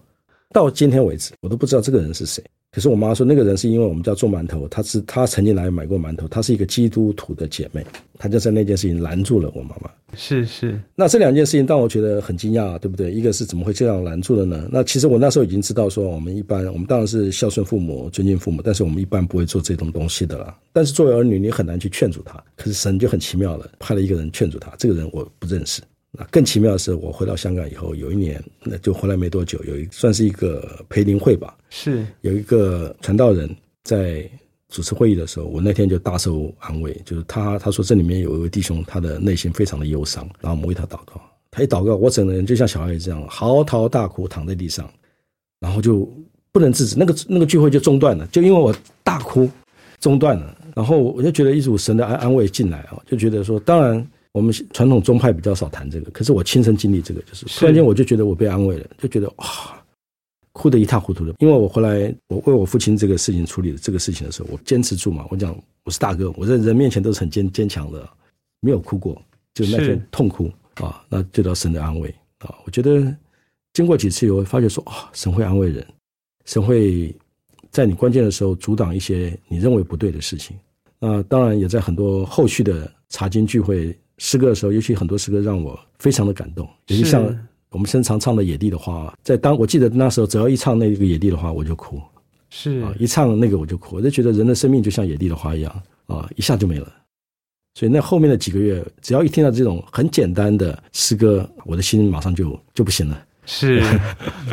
[SPEAKER 3] 到今天为止，我都不知道这个人是谁。可是我妈说，那个人是因为我们家做馒头，她是她曾经来买过馒头，她是一个基督徒的姐妹，她就在那件事情拦住了我妈妈。
[SPEAKER 2] 是是，
[SPEAKER 3] 那这两件事情让我觉得很惊讶，对不对？一个是怎么会这样拦住了呢？那其实我那时候已经知道说，我们一般我们当然是孝顺父母、尊敬父母，但是我们一般不会做这种东西的啦。但是作为儿女，你很难去劝阻他。可是神就很奇妙了，派了一个人劝阻他。这个人我不认识。那更奇妙的是，我回到香港以后，有一年，那就回来没多久，有一算是一个培灵会吧，
[SPEAKER 2] 是。
[SPEAKER 3] 有一个传道人在主持会议的时候，我那天就大受安慰，就是他他说这里面有一位弟兄，他的内心非常的忧伤，然后我们为他祷告，他一祷告，我整个人就像小孩子这样嚎啕大哭，躺在地上，然后就不能制止，那个那个聚会就中断了，就因为我大哭中断了，然后我就觉得一股神的安安慰进来啊，就觉得说，当然我们传统宗派比较少谈这个，可是我亲身经历这个，就是突然间我就觉得我被安慰了，就觉得哇。哭得一塌糊涂的，因为我后来我为我父亲这个事情处理这个事情的时候，我坚持住嘛。我讲我是大哥，我在人面前都是很坚坚强的，没有哭过，就那天痛哭啊，那得到神的安慰啊。我觉得经过几次以后，发觉说啊，神会安慰人，神会在你关键的时候阻挡一些你认为不对的事情。那当然也在很多后续的查经聚会诗歌的时候，尤其很多诗歌让我非常的感动，尤其像我们经常唱的《野地的花》，在当我记得那时候，只要一唱那个《野地的花》，我就哭。
[SPEAKER 2] 是。
[SPEAKER 3] 啊，一唱那个我就哭，我就觉得人的生命就像野地的花一样啊，一下就没了。所以那后面的几个月，只要一听到这种很简单的诗歌，我的心马上就就不行了。
[SPEAKER 2] 是，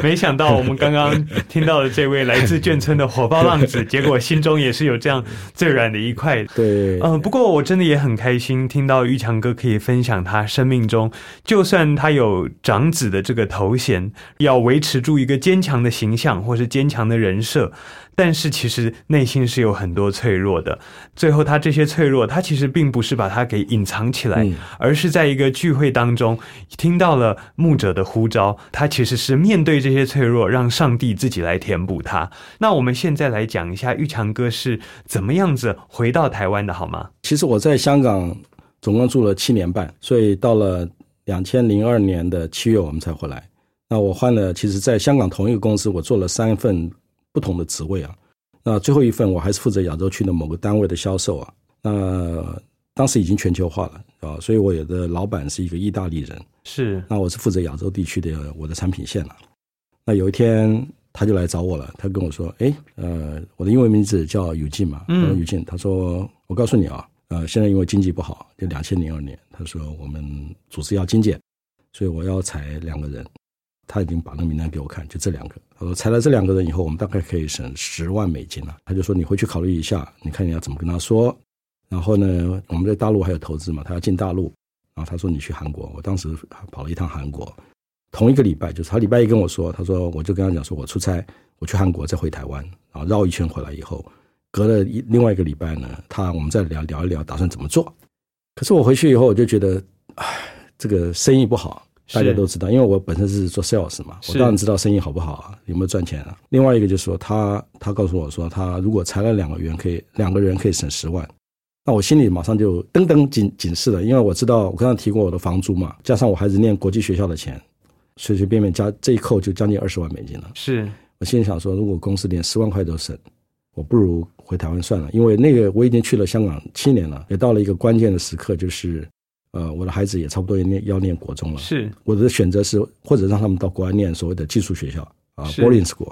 [SPEAKER 2] 没想到我们刚刚听到的这位来自眷村的火爆浪子，结果心中也是有这样最软的一块。
[SPEAKER 3] 对，
[SPEAKER 2] 嗯、不过我真的也很开心，听到玉强哥可以分享他生命中，就算他有长子的这个头衔，要维持住一个坚强的形象或是坚强的人设，但是其实内心是有很多脆弱的。最后，他这些脆弱，他其实并不是把它给隐藏起来，
[SPEAKER 3] 嗯
[SPEAKER 2] 而是在一个聚会当中听到了牧者的呼召，他其实是面对这些脆弱，让上帝自己来填补它。那我们现在来讲一下玉强哥是怎么样子回到台湾的，好吗？
[SPEAKER 3] 其实我在香港总共住了七年半，所以到了两千零二年的七月我们才回来。那我换了，其实在香港同一个公司，我做了三份不同的职位啊。那最后一份我还是负责亚洲区的某个单位的销售啊。那当时已经全球化了啊，所以我有的老板是一个意大利人，
[SPEAKER 2] 是
[SPEAKER 3] 那我是负责亚洲地区的我的产品线了。那有一天他就来找我了，他跟我说：“哎，呃，我的英文名字叫宇进嘛，
[SPEAKER 2] 嗯
[SPEAKER 3] 我说宇进。他说我告诉你啊，呃，现在因为经济不好，就两千零二年，他说我们组织要精简，所以我要裁两个人。他已经把那个名单给我看，就这两个。他说裁了这两个人以后，我们大概可以省十万美金了。他就说你回去考虑一下，你看你要怎么跟他说。然后呢，我们在大陆还有投资嘛，他要进大陆。然后他说你去韩国，我当时跑了一趟韩国，同一个礼拜，就是他礼拜一跟我说，他说我就跟他讲说我出差，我去韩国再回台湾，然后绕一圈回来以后，隔了一另外一个礼拜呢，他我们再聊聊一聊打算怎么做。可是我回去以后，我就觉得，唉，这个生意不好，大家都知道，因为我本身是做 sales 嘛，我当然知道生意好不好啊，有没有赚钱啊。另外一个就是说，他他告诉我说，他如果裁了两个员，可以两个人可以省十万。那我心里马上就噔噔警警示了，因为我知道我刚刚提过我的房租嘛，加上我孩子念国际学校的钱，随随便便加这一扣就将近二十万美金了。
[SPEAKER 2] 是
[SPEAKER 3] 我心里想说，如果公司连十万块都省，我不如回台湾算了，因为那个我已经去了香港七年了，也到了一个关键的时刻，就是呃，我的孩子也差不多要念要念国中了。
[SPEAKER 2] 是
[SPEAKER 3] 我的选择是，或者让他们到国外念所谓的技术学校啊
[SPEAKER 2] 是
[SPEAKER 3] ，boarding school，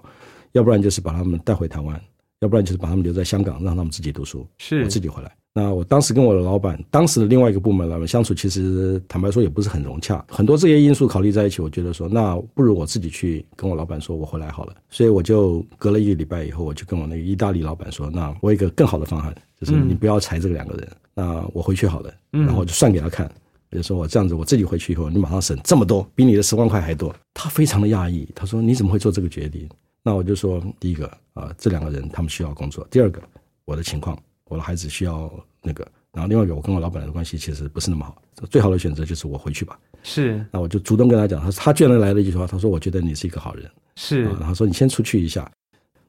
[SPEAKER 3] 要不然就是把他们带回台湾，要不然就是把他们留在香港，让他们自己读书，
[SPEAKER 2] 是
[SPEAKER 3] 我自己回来。那我当时跟我的老板，当时的另外一个部门老板相处，其实坦白说也不是很融洽，很多这些因素考虑在一起，我觉得说，那不如我自己去跟我老板说，我回来好了。所以我就隔了一个礼拜以后，我就跟我那个意大利老板说，那我有一个更好的方案，就是
[SPEAKER 2] 嗯
[SPEAKER 3] 你不要裁这个两个人，那我回去好了，
[SPEAKER 2] 嗯
[SPEAKER 3] 然后我就算给他看。我就说我这样子，我自己回去以后，你马上省这么多，比你的十万块还多。他非常的讶异，他说你怎么会做这个决定？那我就说，第一个啊、这两个人他们需要工作；第二个，我的情况，我的孩子需要那个；然后另外一个，我跟我老板的关系其实不是那么好，最好的选择就是我回去吧。
[SPEAKER 2] 是
[SPEAKER 3] 那我就主动跟他讲，他他居然来了一句话，他说我觉得你是一个好人，
[SPEAKER 2] 是
[SPEAKER 3] 啊，然后说你先出去一下。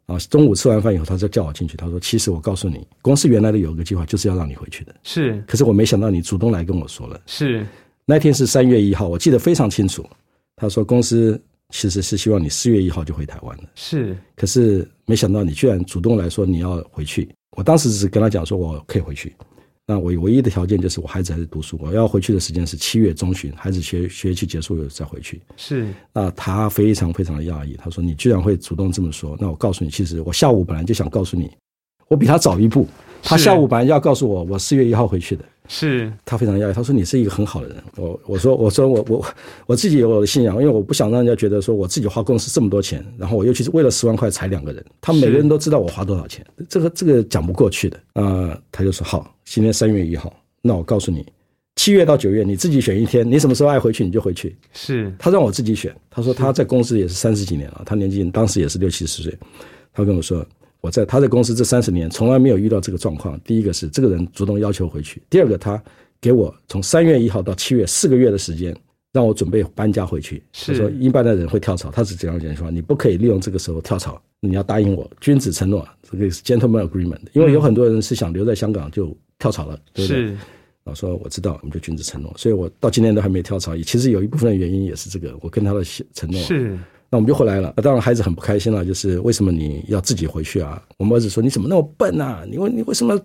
[SPEAKER 3] 啊，中午吃完饭以后，他就叫我进去。他说：“其实我告诉你，公司原来的有一个计划，就是要让你回去的。
[SPEAKER 2] 是
[SPEAKER 3] 可是我没想到你主动来跟我说了。
[SPEAKER 2] 是
[SPEAKER 3] 那天是三月一号，我记得非常清楚。他说公司其实是希望你四月一号就回台湾的。
[SPEAKER 2] 是
[SPEAKER 3] 可是没想到你居然主动来说你要回去。我当时只是跟他讲说我可以回去，那我唯一的条件就是我孩子还在读书，我要回去的时间是七月中旬，孩子学学期结束再回去。
[SPEAKER 2] 是
[SPEAKER 3] 那他非常非常的讶异，他说：“你居然会主动这么说？那我告诉你，其实我下午本来就想告诉你，我比他早一步。他下午本来要告诉我，我四月一号回去的。
[SPEAKER 2] 是
[SPEAKER 3] 他非常讶异，他说你是一个很好的人。我我说我说我我我自己有我的信仰，因为我不想让人家觉得说我自己花公司这么多钱，然后我又去为了十万块裁两个人，他们每个人都知道我花多少钱，这个这个讲不过去的。啊、他就说好，今天三月一号，那我告诉你，七月到九月你自己选一天，你什么时候爱回去你就回去。
[SPEAKER 2] 是
[SPEAKER 3] 他让我自己选，他说他在公司也是三十几年了，他年纪当时也是六七十岁。他跟我说，我在他在公司这三十年从来没有遇到这个状况。第一个是这个人主动要求回去，第二个他给我从三月一号到七月四个月的时间，让我准备搬家回去。他说一般的人会跳槽，他是这样讲说，你不可以利用这个时候跳槽，你要答应我，君子承诺，这个是 gentleman agreement。因为有很多人是想留在香港就跳槽了，对不对？
[SPEAKER 2] 是
[SPEAKER 3] 我说我知道，我们就君子承诺，所以我到今天都还没跳槽。其实有一部分的原因也是这个，我跟他的承诺。
[SPEAKER 2] 是
[SPEAKER 3] 那我们就回来了。那当然孩子很不开心了，就是为什么你要自己回去啊？我们儿子说你怎么那么笨啊？你为你为什么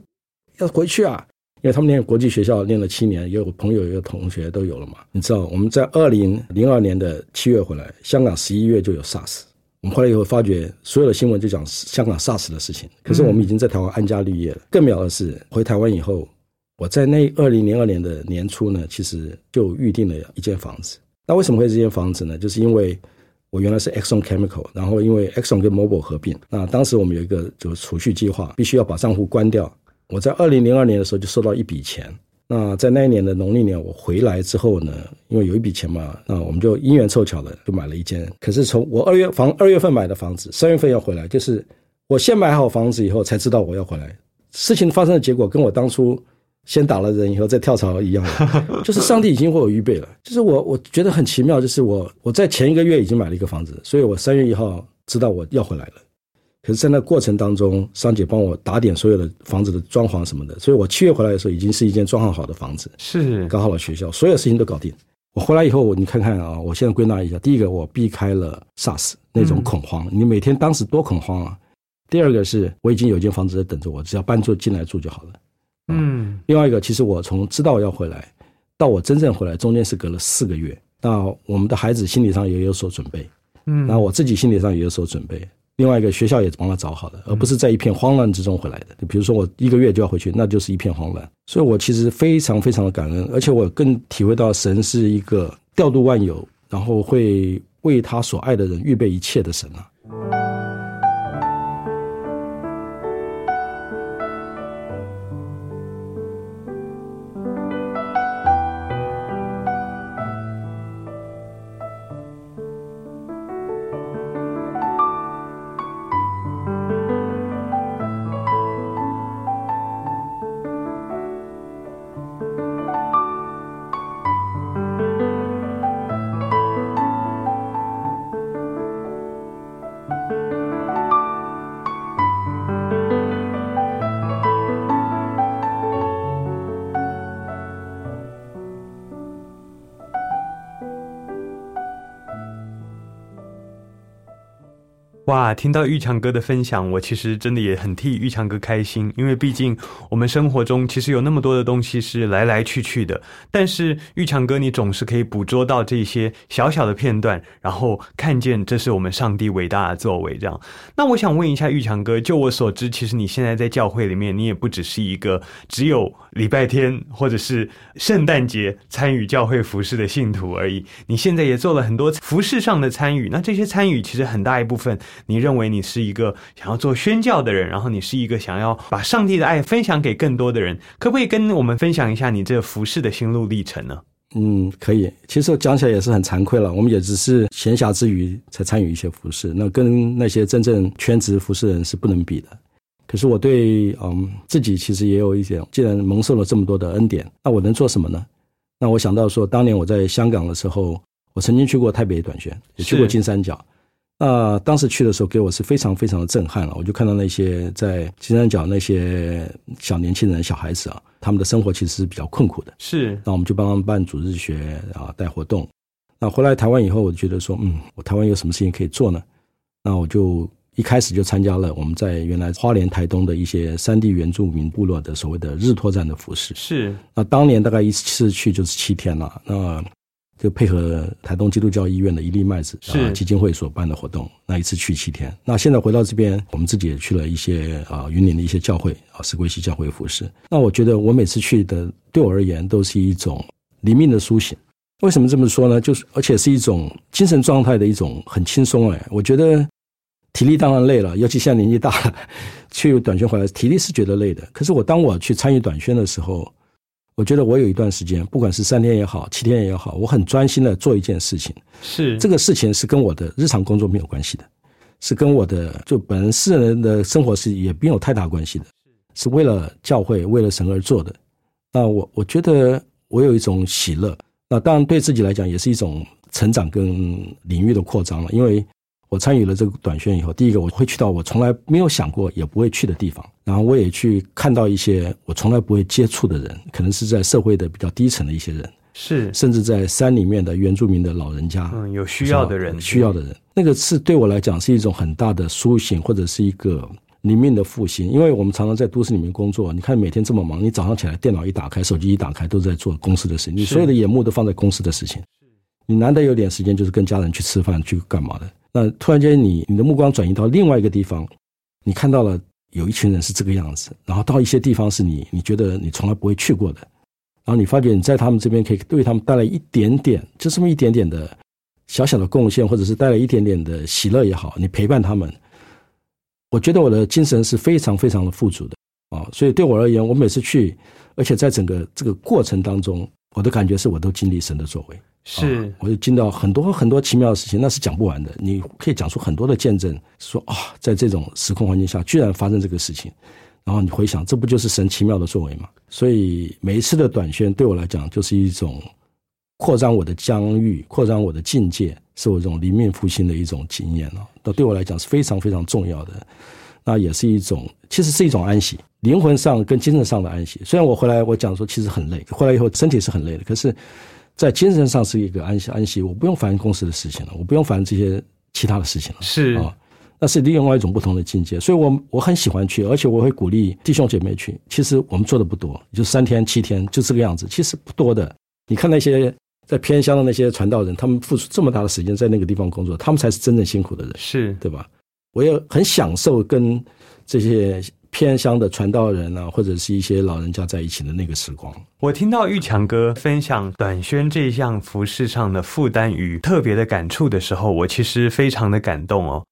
[SPEAKER 3] 要回去啊？因为他们念国际学校念了七年，也有朋友也有同学都有了嘛。你知道我们在二零零二年的七月回来，香港十一月就有 SARS。我们回来以后发觉，所有的新闻就讲香港 SARS 的事情。可是我们已经在台湾安家立业了。更妙的是，回台湾以后，我在那二零零二年的年初呢，其实就预定了一间房子。那为什么会这间房子呢？就是因为我原来是 Exxon Chemical，然后因为 Exxon 跟 Mobil 合并，那当时我们有一个就是储蓄计划，必须要把账户关掉。我在二零零二年的时候就收到一笔钱。那在那一年的农历年，我回来之后呢，因为有一笔钱嘛，那我们就因缘凑巧的就买了一间。可是从我二月房二月份买的房子，三月份要回来，就是我先买好房子以后才知道我要回来。事情发生的结果跟我当初先打了人以后再跳槽一样的，<laughs> 就是上帝已经为我预备了。就是我我觉得很奇妙，就是我我在前一个月已经买了一个房子，所以我三月一号知道我要回来了。可是，在那过程当中，桑姐帮我打点所有的房子的装潢什么的，所以我七月回来的时候，已经是一间装潢好的房子，
[SPEAKER 2] 是
[SPEAKER 3] 搞好了学校，所有事情都搞定。我回来以后，你看看啊，我现在归纳一下：第一个，我避开了 SARS 那种恐慌，你每天当时多恐慌啊；第二个是我已经有一间房子在等着我，只要搬住进来住就好了。
[SPEAKER 2] 嗯
[SPEAKER 3] 另外一个，其实我从知道要回来到我真正回来，中间是隔了四个月。那我们的孩子心理上也有所准备，
[SPEAKER 2] 嗯
[SPEAKER 3] 那我自己心理上也有所准备。另外一个学校也帮他找好了，而不是在一片慌乱之中回来的。就比如说我一个月就要回去，那就是一片慌乱。所以我其实非常非常的感恩，而且我更体会到神是一个调度万有，然后会为他所爱的人预备一切的神啊。
[SPEAKER 2] 啊，听到玉强哥的分享，我其实真的也很替玉强哥开心，因为毕竟我们生活中其实有那么多的东西是来来去去的，但是玉强哥你总是可以捕捉到这些小小的片段，然后看见这是我们上帝伟大的作为。这样，那我想问一下玉强哥，就我所知，其实你现在在教会里面，你也不只是一个只有礼拜天或者是圣诞节参与教会服饰的信徒而已，你现在也做了很多服饰上的参与。那这些参与其实很大一部分，你你认为你是一个想要做宣教的人，然后你是一个想要把上帝的爱分享给更多的人，可不可以跟我们分享一下你这服饰的心路历程呢？
[SPEAKER 3] 嗯，可以。其实讲起来也是很惭愧了，我们也只是闲暇之余才参与一些服饰，那跟那些真正全职服饰人是不能比的。可是我对嗯自己其实也有一点，既然蒙受了这么多的恩典，那我能做什么呢？那我想到说，当年我在香港的时候，我曾经去过台北短宣，也去过金三角。那当时去的时候，给我是非常非常的震撼了。我就看到那些在金三角那些小年轻人、小孩子啊，他们的生活其实是比较困苦的。
[SPEAKER 2] 是
[SPEAKER 3] 那我们就帮他们办组织学啊，带活动。那回来台湾以后，我就觉得说，嗯，我台湾有什么事情可以做呢？那我就一开始就参加了我们在原来花莲、台东的一些山地原住民部落的所谓的日托站的服饰。
[SPEAKER 2] 是
[SPEAKER 3] 那当年大概一次去就是七天了，那就配合台东基督教医院的一粒麦子
[SPEAKER 2] 是
[SPEAKER 3] 啊基金会所办的活动，那一次去七天。那现在回到这边，我们自己也去了一些啊云林的一些教会啊石龟溪教会服饰。那我觉得我每次去的，对我而言都是一种灵命的苏醒。为什么这么说呢？就是而且是一种精神状态的一种很轻松哎，我觉得体力当然累了，尤其现在年纪大了，<laughs> 去短宣回来，体力是觉得累的。可是我当我去参与短宣的时候，我觉得我有一段时间，不管是三天也好，七天也好，我很专心的做一件事情。
[SPEAKER 2] 是
[SPEAKER 3] 这个事情是跟我的日常工作没有关系的，是跟我的就本人私人的生活是也没有太大关系的，是为了教会、为了神而做的。那我我觉得我有一种喜乐，那当然对自己来讲也是一种成长跟领域的扩张了，因为我参与了这个短宣以后，第一个我会去到我从来没有想过也不会去的地方，然后我也去看到一些我从来不会接触的人，可能是在社会的比较低层的一些人，
[SPEAKER 2] 是
[SPEAKER 3] 甚至在山里面的原住民的老人家，
[SPEAKER 2] 嗯有需要的人
[SPEAKER 3] 需要的人，那个是对我来讲是一种很大的苏醒，或者是一个灵命的复兴。因为我们常常在都市里面工作，你看每天这么忙，你早上起来电脑一打开，手机一打开，都在做公司的事情，你所有的眼目都放在公司的事情，你难得有点时间就是跟家人去吃饭去干嘛的。那突然间你你的目光转移到另外一个地方，你看到了有一群人是这个样子，然后到一些地方是你你觉得你从来不会去过的，然后你发觉你在他们这边可以对他们带来一点点，就这么一点点的小小的贡献，或者是带来一点点的喜乐也好，你陪伴他们，我觉得我的精神是非常非常的富足的啊。所以对我而言，我每次去，而且在整个这个过程当中，我的感觉是我都经历神的作为。
[SPEAKER 2] 是
[SPEAKER 3] 我就听到很多很多奇妙的事情，那是讲不完的。你可以讲出很多的见证，说啊，在这种时空环境下，居然发生这个事情，然后你回想，这不就是神奇妙的作为吗？所以每一次的短宣对我来讲，就是一种扩张我的疆域，扩张我的境界，是我这种灵命复兴的一种经验了。那对我来讲是非常非常重要的。那也是一种，其实是一种安息，灵魂上跟精神上的安息。虽然我回来我讲说其实很累，回来以后身体是很累的，可是，在精神上是一个安息安息。我不用烦公司的事情了，我不用烦这些其他的事情了。
[SPEAKER 2] 是
[SPEAKER 3] 啊，那是另外一种不同的境界。所以我我很喜欢去，而且我会鼓励弟兄姐妹去。其实我们做的不多，就三天七天就这个样子，其实不多的。你看那些在偏乡的那些传道人，他们付出这么大的时间在那个地方工作，他们才是真正辛苦的人。
[SPEAKER 2] 是
[SPEAKER 3] 对吧？我也很享受跟这些偏乡的传道人啊，或者是一些老人家在一起的那个时光。
[SPEAKER 2] 我听到玉强哥分享短宣这项服饰上的负担与特别的感触的时候，我其实非常的感动哦。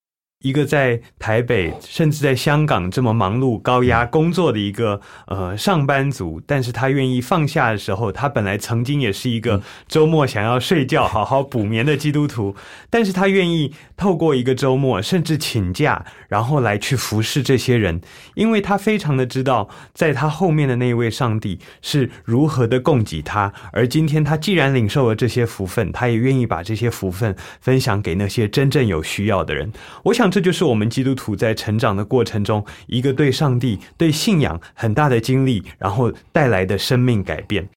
[SPEAKER 2] 一个在台北甚至在香港这么忙碌、高压工作的一个呃上班族，但是他愿意放下的时候，他本来曾经也是一个周末想要睡觉、好好补眠的基督徒，但是他愿意透过一个周末，甚至请假，然后来去服侍这些人，因为他非常的知道，在他后面的那一位上帝是如何的供给他，而今天他既然领受了这些福分，他也愿意把这些福分分享给那些真正有需要的人。我想这就是我们基督徒在成长的过程中，一个对上帝、对信仰很大的经历，然后带来的生命改变。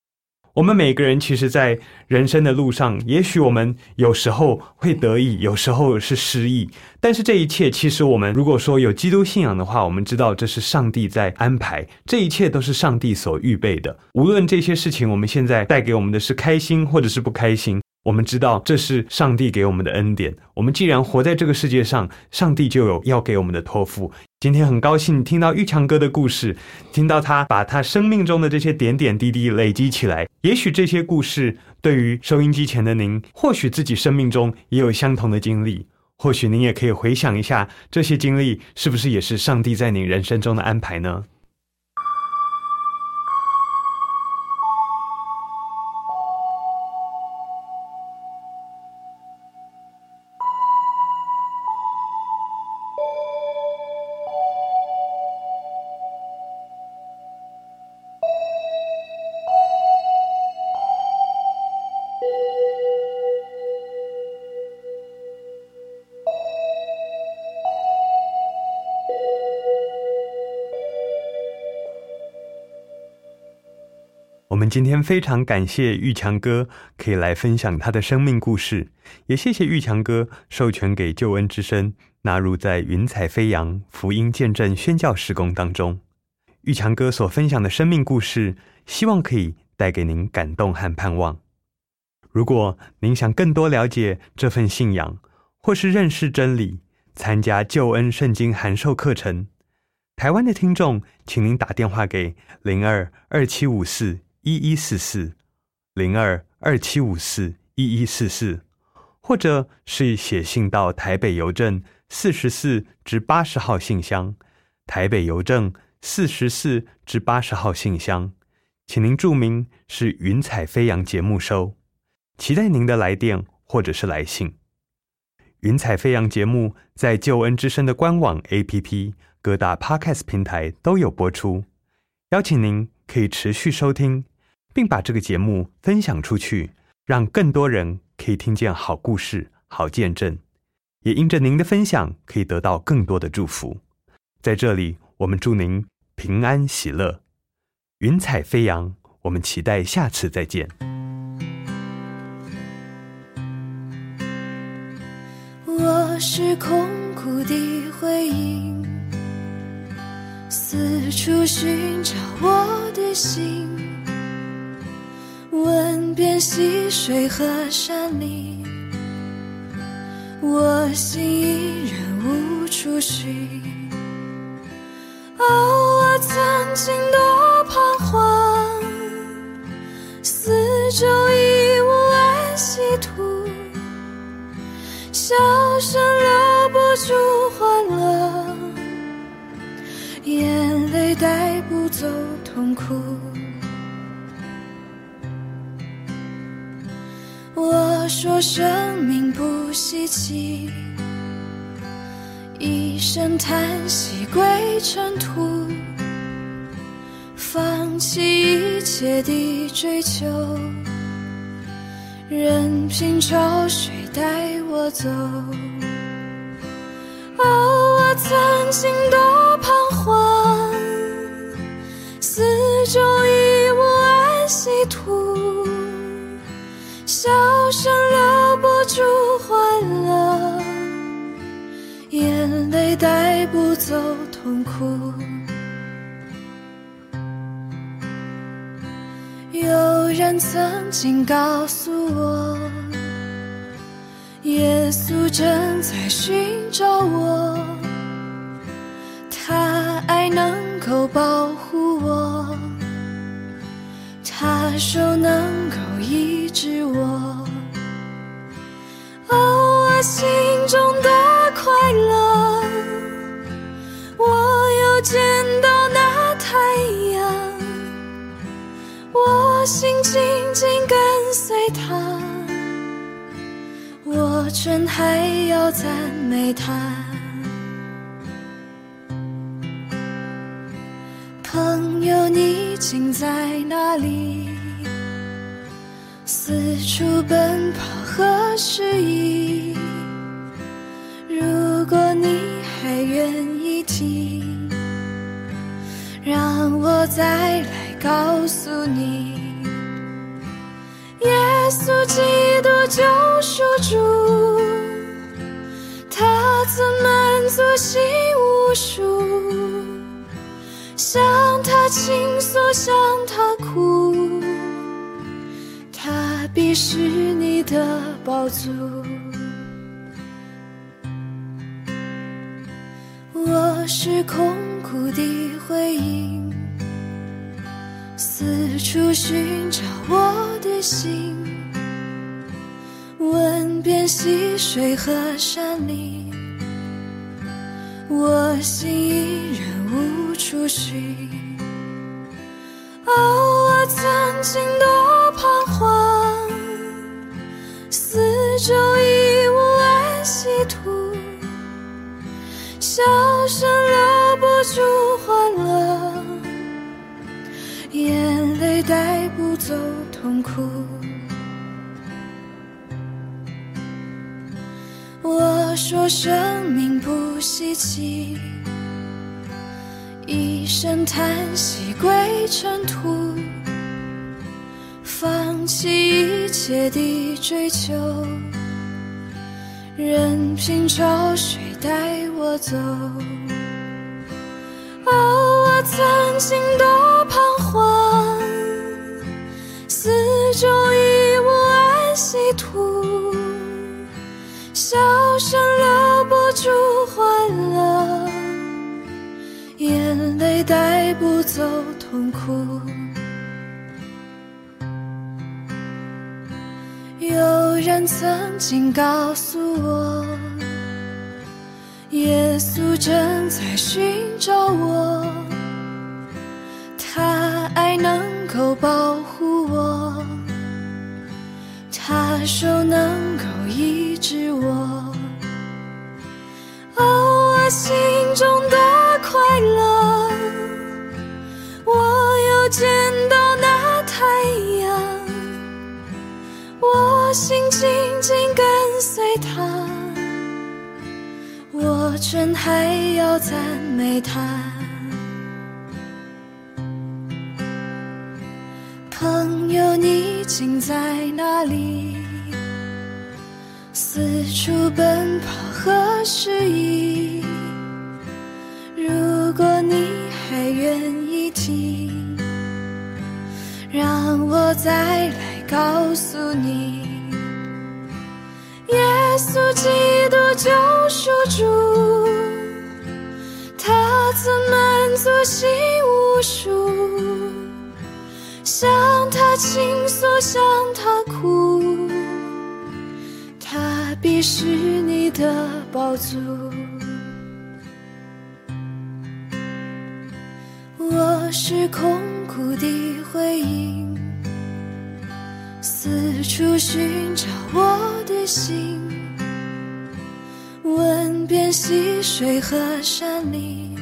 [SPEAKER 2] 我们每个人其实，在人生的路上，也许我们有时候会得意，有时候是失意。但是这一切，其实我们如果说有基督信仰的话，我们知道这是上帝在安排，这一切都是上帝所预备的。无论这些事情，我们现在带给我们的是开心或者是不开心，我们知道这是上帝给我们的恩典。我们既然活在这个世界上，上帝就有要给我们的托付。今天很高兴听到玉强哥的故事，听到他把他生命中的这些点点滴滴累积起来。也许这些故事对于收音机前的您，或许自己生命中也有相同的经历，或许您也可以回想一下这些经历是不是也是上帝在您人生中的安排呢？我们今天非常感谢玉强哥可以来分享他的生命故事，也谢谢玉强哥授权给救恩之声纳入在云彩飞扬福音见证宣教施工当中。玉强哥所分享的生命故事，希望可以带给您感动和盼望。如果您想更多了解这份信仰，或是认识真理，参加救恩圣经函授课程，台湾的听众，请您打电话给零二二七五四。一一四四零二二七五四一一四四，或者是写信到台北邮政四十四至八十号信箱，台北邮政四十四至八十号信箱，请您注明是“云彩飞扬”节目收，期待您的来电或者是来信。云彩飞扬节目在救恩之声的官网、APP、各大 Podcast 平台都有播出，邀请您可以持续收听。并把这个节目分享出去，让更多人可以听见好故事、好见证，也因着您的分享，可以得到更多的祝福。在这里，我们祝您平安喜乐，云彩飞扬。我们期待下次再见。
[SPEAKER 5] 我是空谷的回音，四处寻找我的心。问遍溪水和山林，我心依然无处寻。哦，我曾经多彷徨，四周已无安息土，笑声留不住欢乐，眼泪带不走痛苦。我说生命不稀奇，一声叹息归尘土，放弃一切的追求，任凭潮水带我走。哦，我曾经多彷徨，四周已无安息土。笑声留不住欢乐，眼泪带不走痛苦。有人曾经告诉我，耶稣正在寻找我，他爱能够保护我，他说能够医治我。哦，我心中的快乐，我又见到那太阳，我心紧紧跟随他，我真还要赞美他。有，你竟在哪里？四处奔跑和失意？如果你还愿意听，让我再来告诉你，耶稣基督救赎主，他曾满足心无数，向他倾诉，向他哭。他必是你的宝足。我是空谷的回音，四处寻找我的心，问遍溪水和山林，我心依然无处寻。哦，我曾经多彷徨，四周已无安息土，笑声留不住欢乐，眼泪带不走痛苦。我说生命不稀奇。一声叹息归尘土，放弃一切的追求，任凭潮水带我走。哦，我曾经多彷走痛苦。有人曾经告诉我，耶稣正在寻找我，他爱能够保护我，他手能够医治我。哦，我心中多快乐，见到那太阳。我心紧紧跟随他，我真还要赞美他。朋友，你竟在哪里？四处奔跑何时已？如果你还愿意听，让我再来告诉你，耶稣基督救赎主，他曾满足心无数，向他倾诉，向他哭，他必是你的宝足。我是空谷的回音，四处寻找我的心，问遍溪水和山林，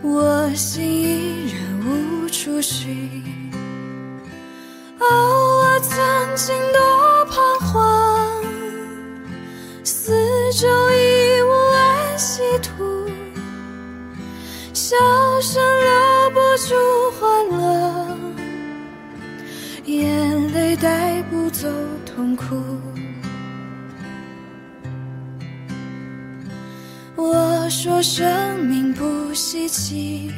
[SPEAKER 5] 我心依然无处寻。哦，我曾经多彷徨，四周已无安息土。笑声留不住痛苦。我说生命不稀奇，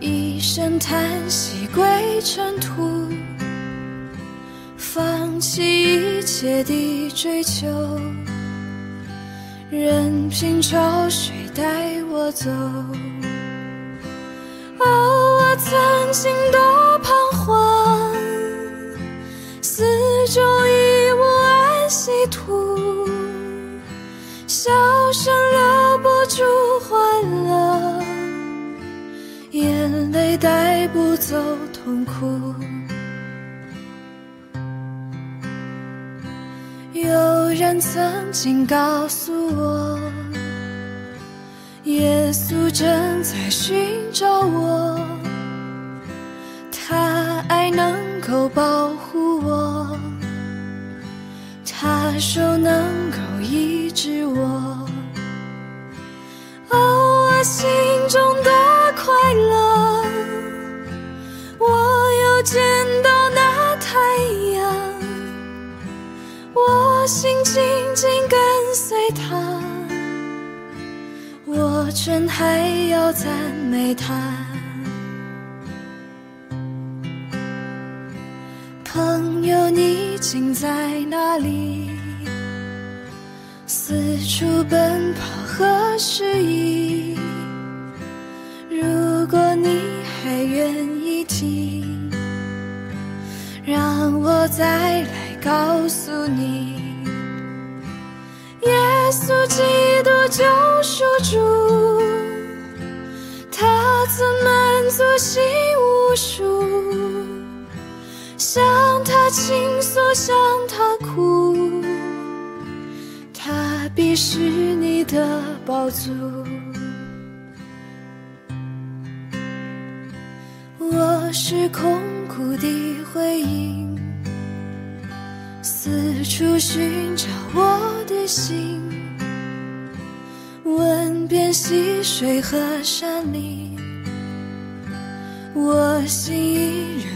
[SPEAKER 5] 一声叹息归尘土，放弃一切的追求。任凭潮水带我走。哦，我曾经多生留不住欢乐，眼泪带不走痛苦。有人曾经告诉我，耶稣正在寻找我，他爱能够保护我，他手能够医治我。哦，我心中多快乐，我又见到那太阳。我心紧紧跟随他，我真还要赞美他。朋友，你竟在哪里？四处奔跑何时已？如果你还愿意听，让我再来。告诉你，耶稣基督救赎主，他曾满足心无数，向他倾诉，向他哭，必是你的宝足。我是空谷的回音。四处寻找我的心，问遍溪水和山林，我心依然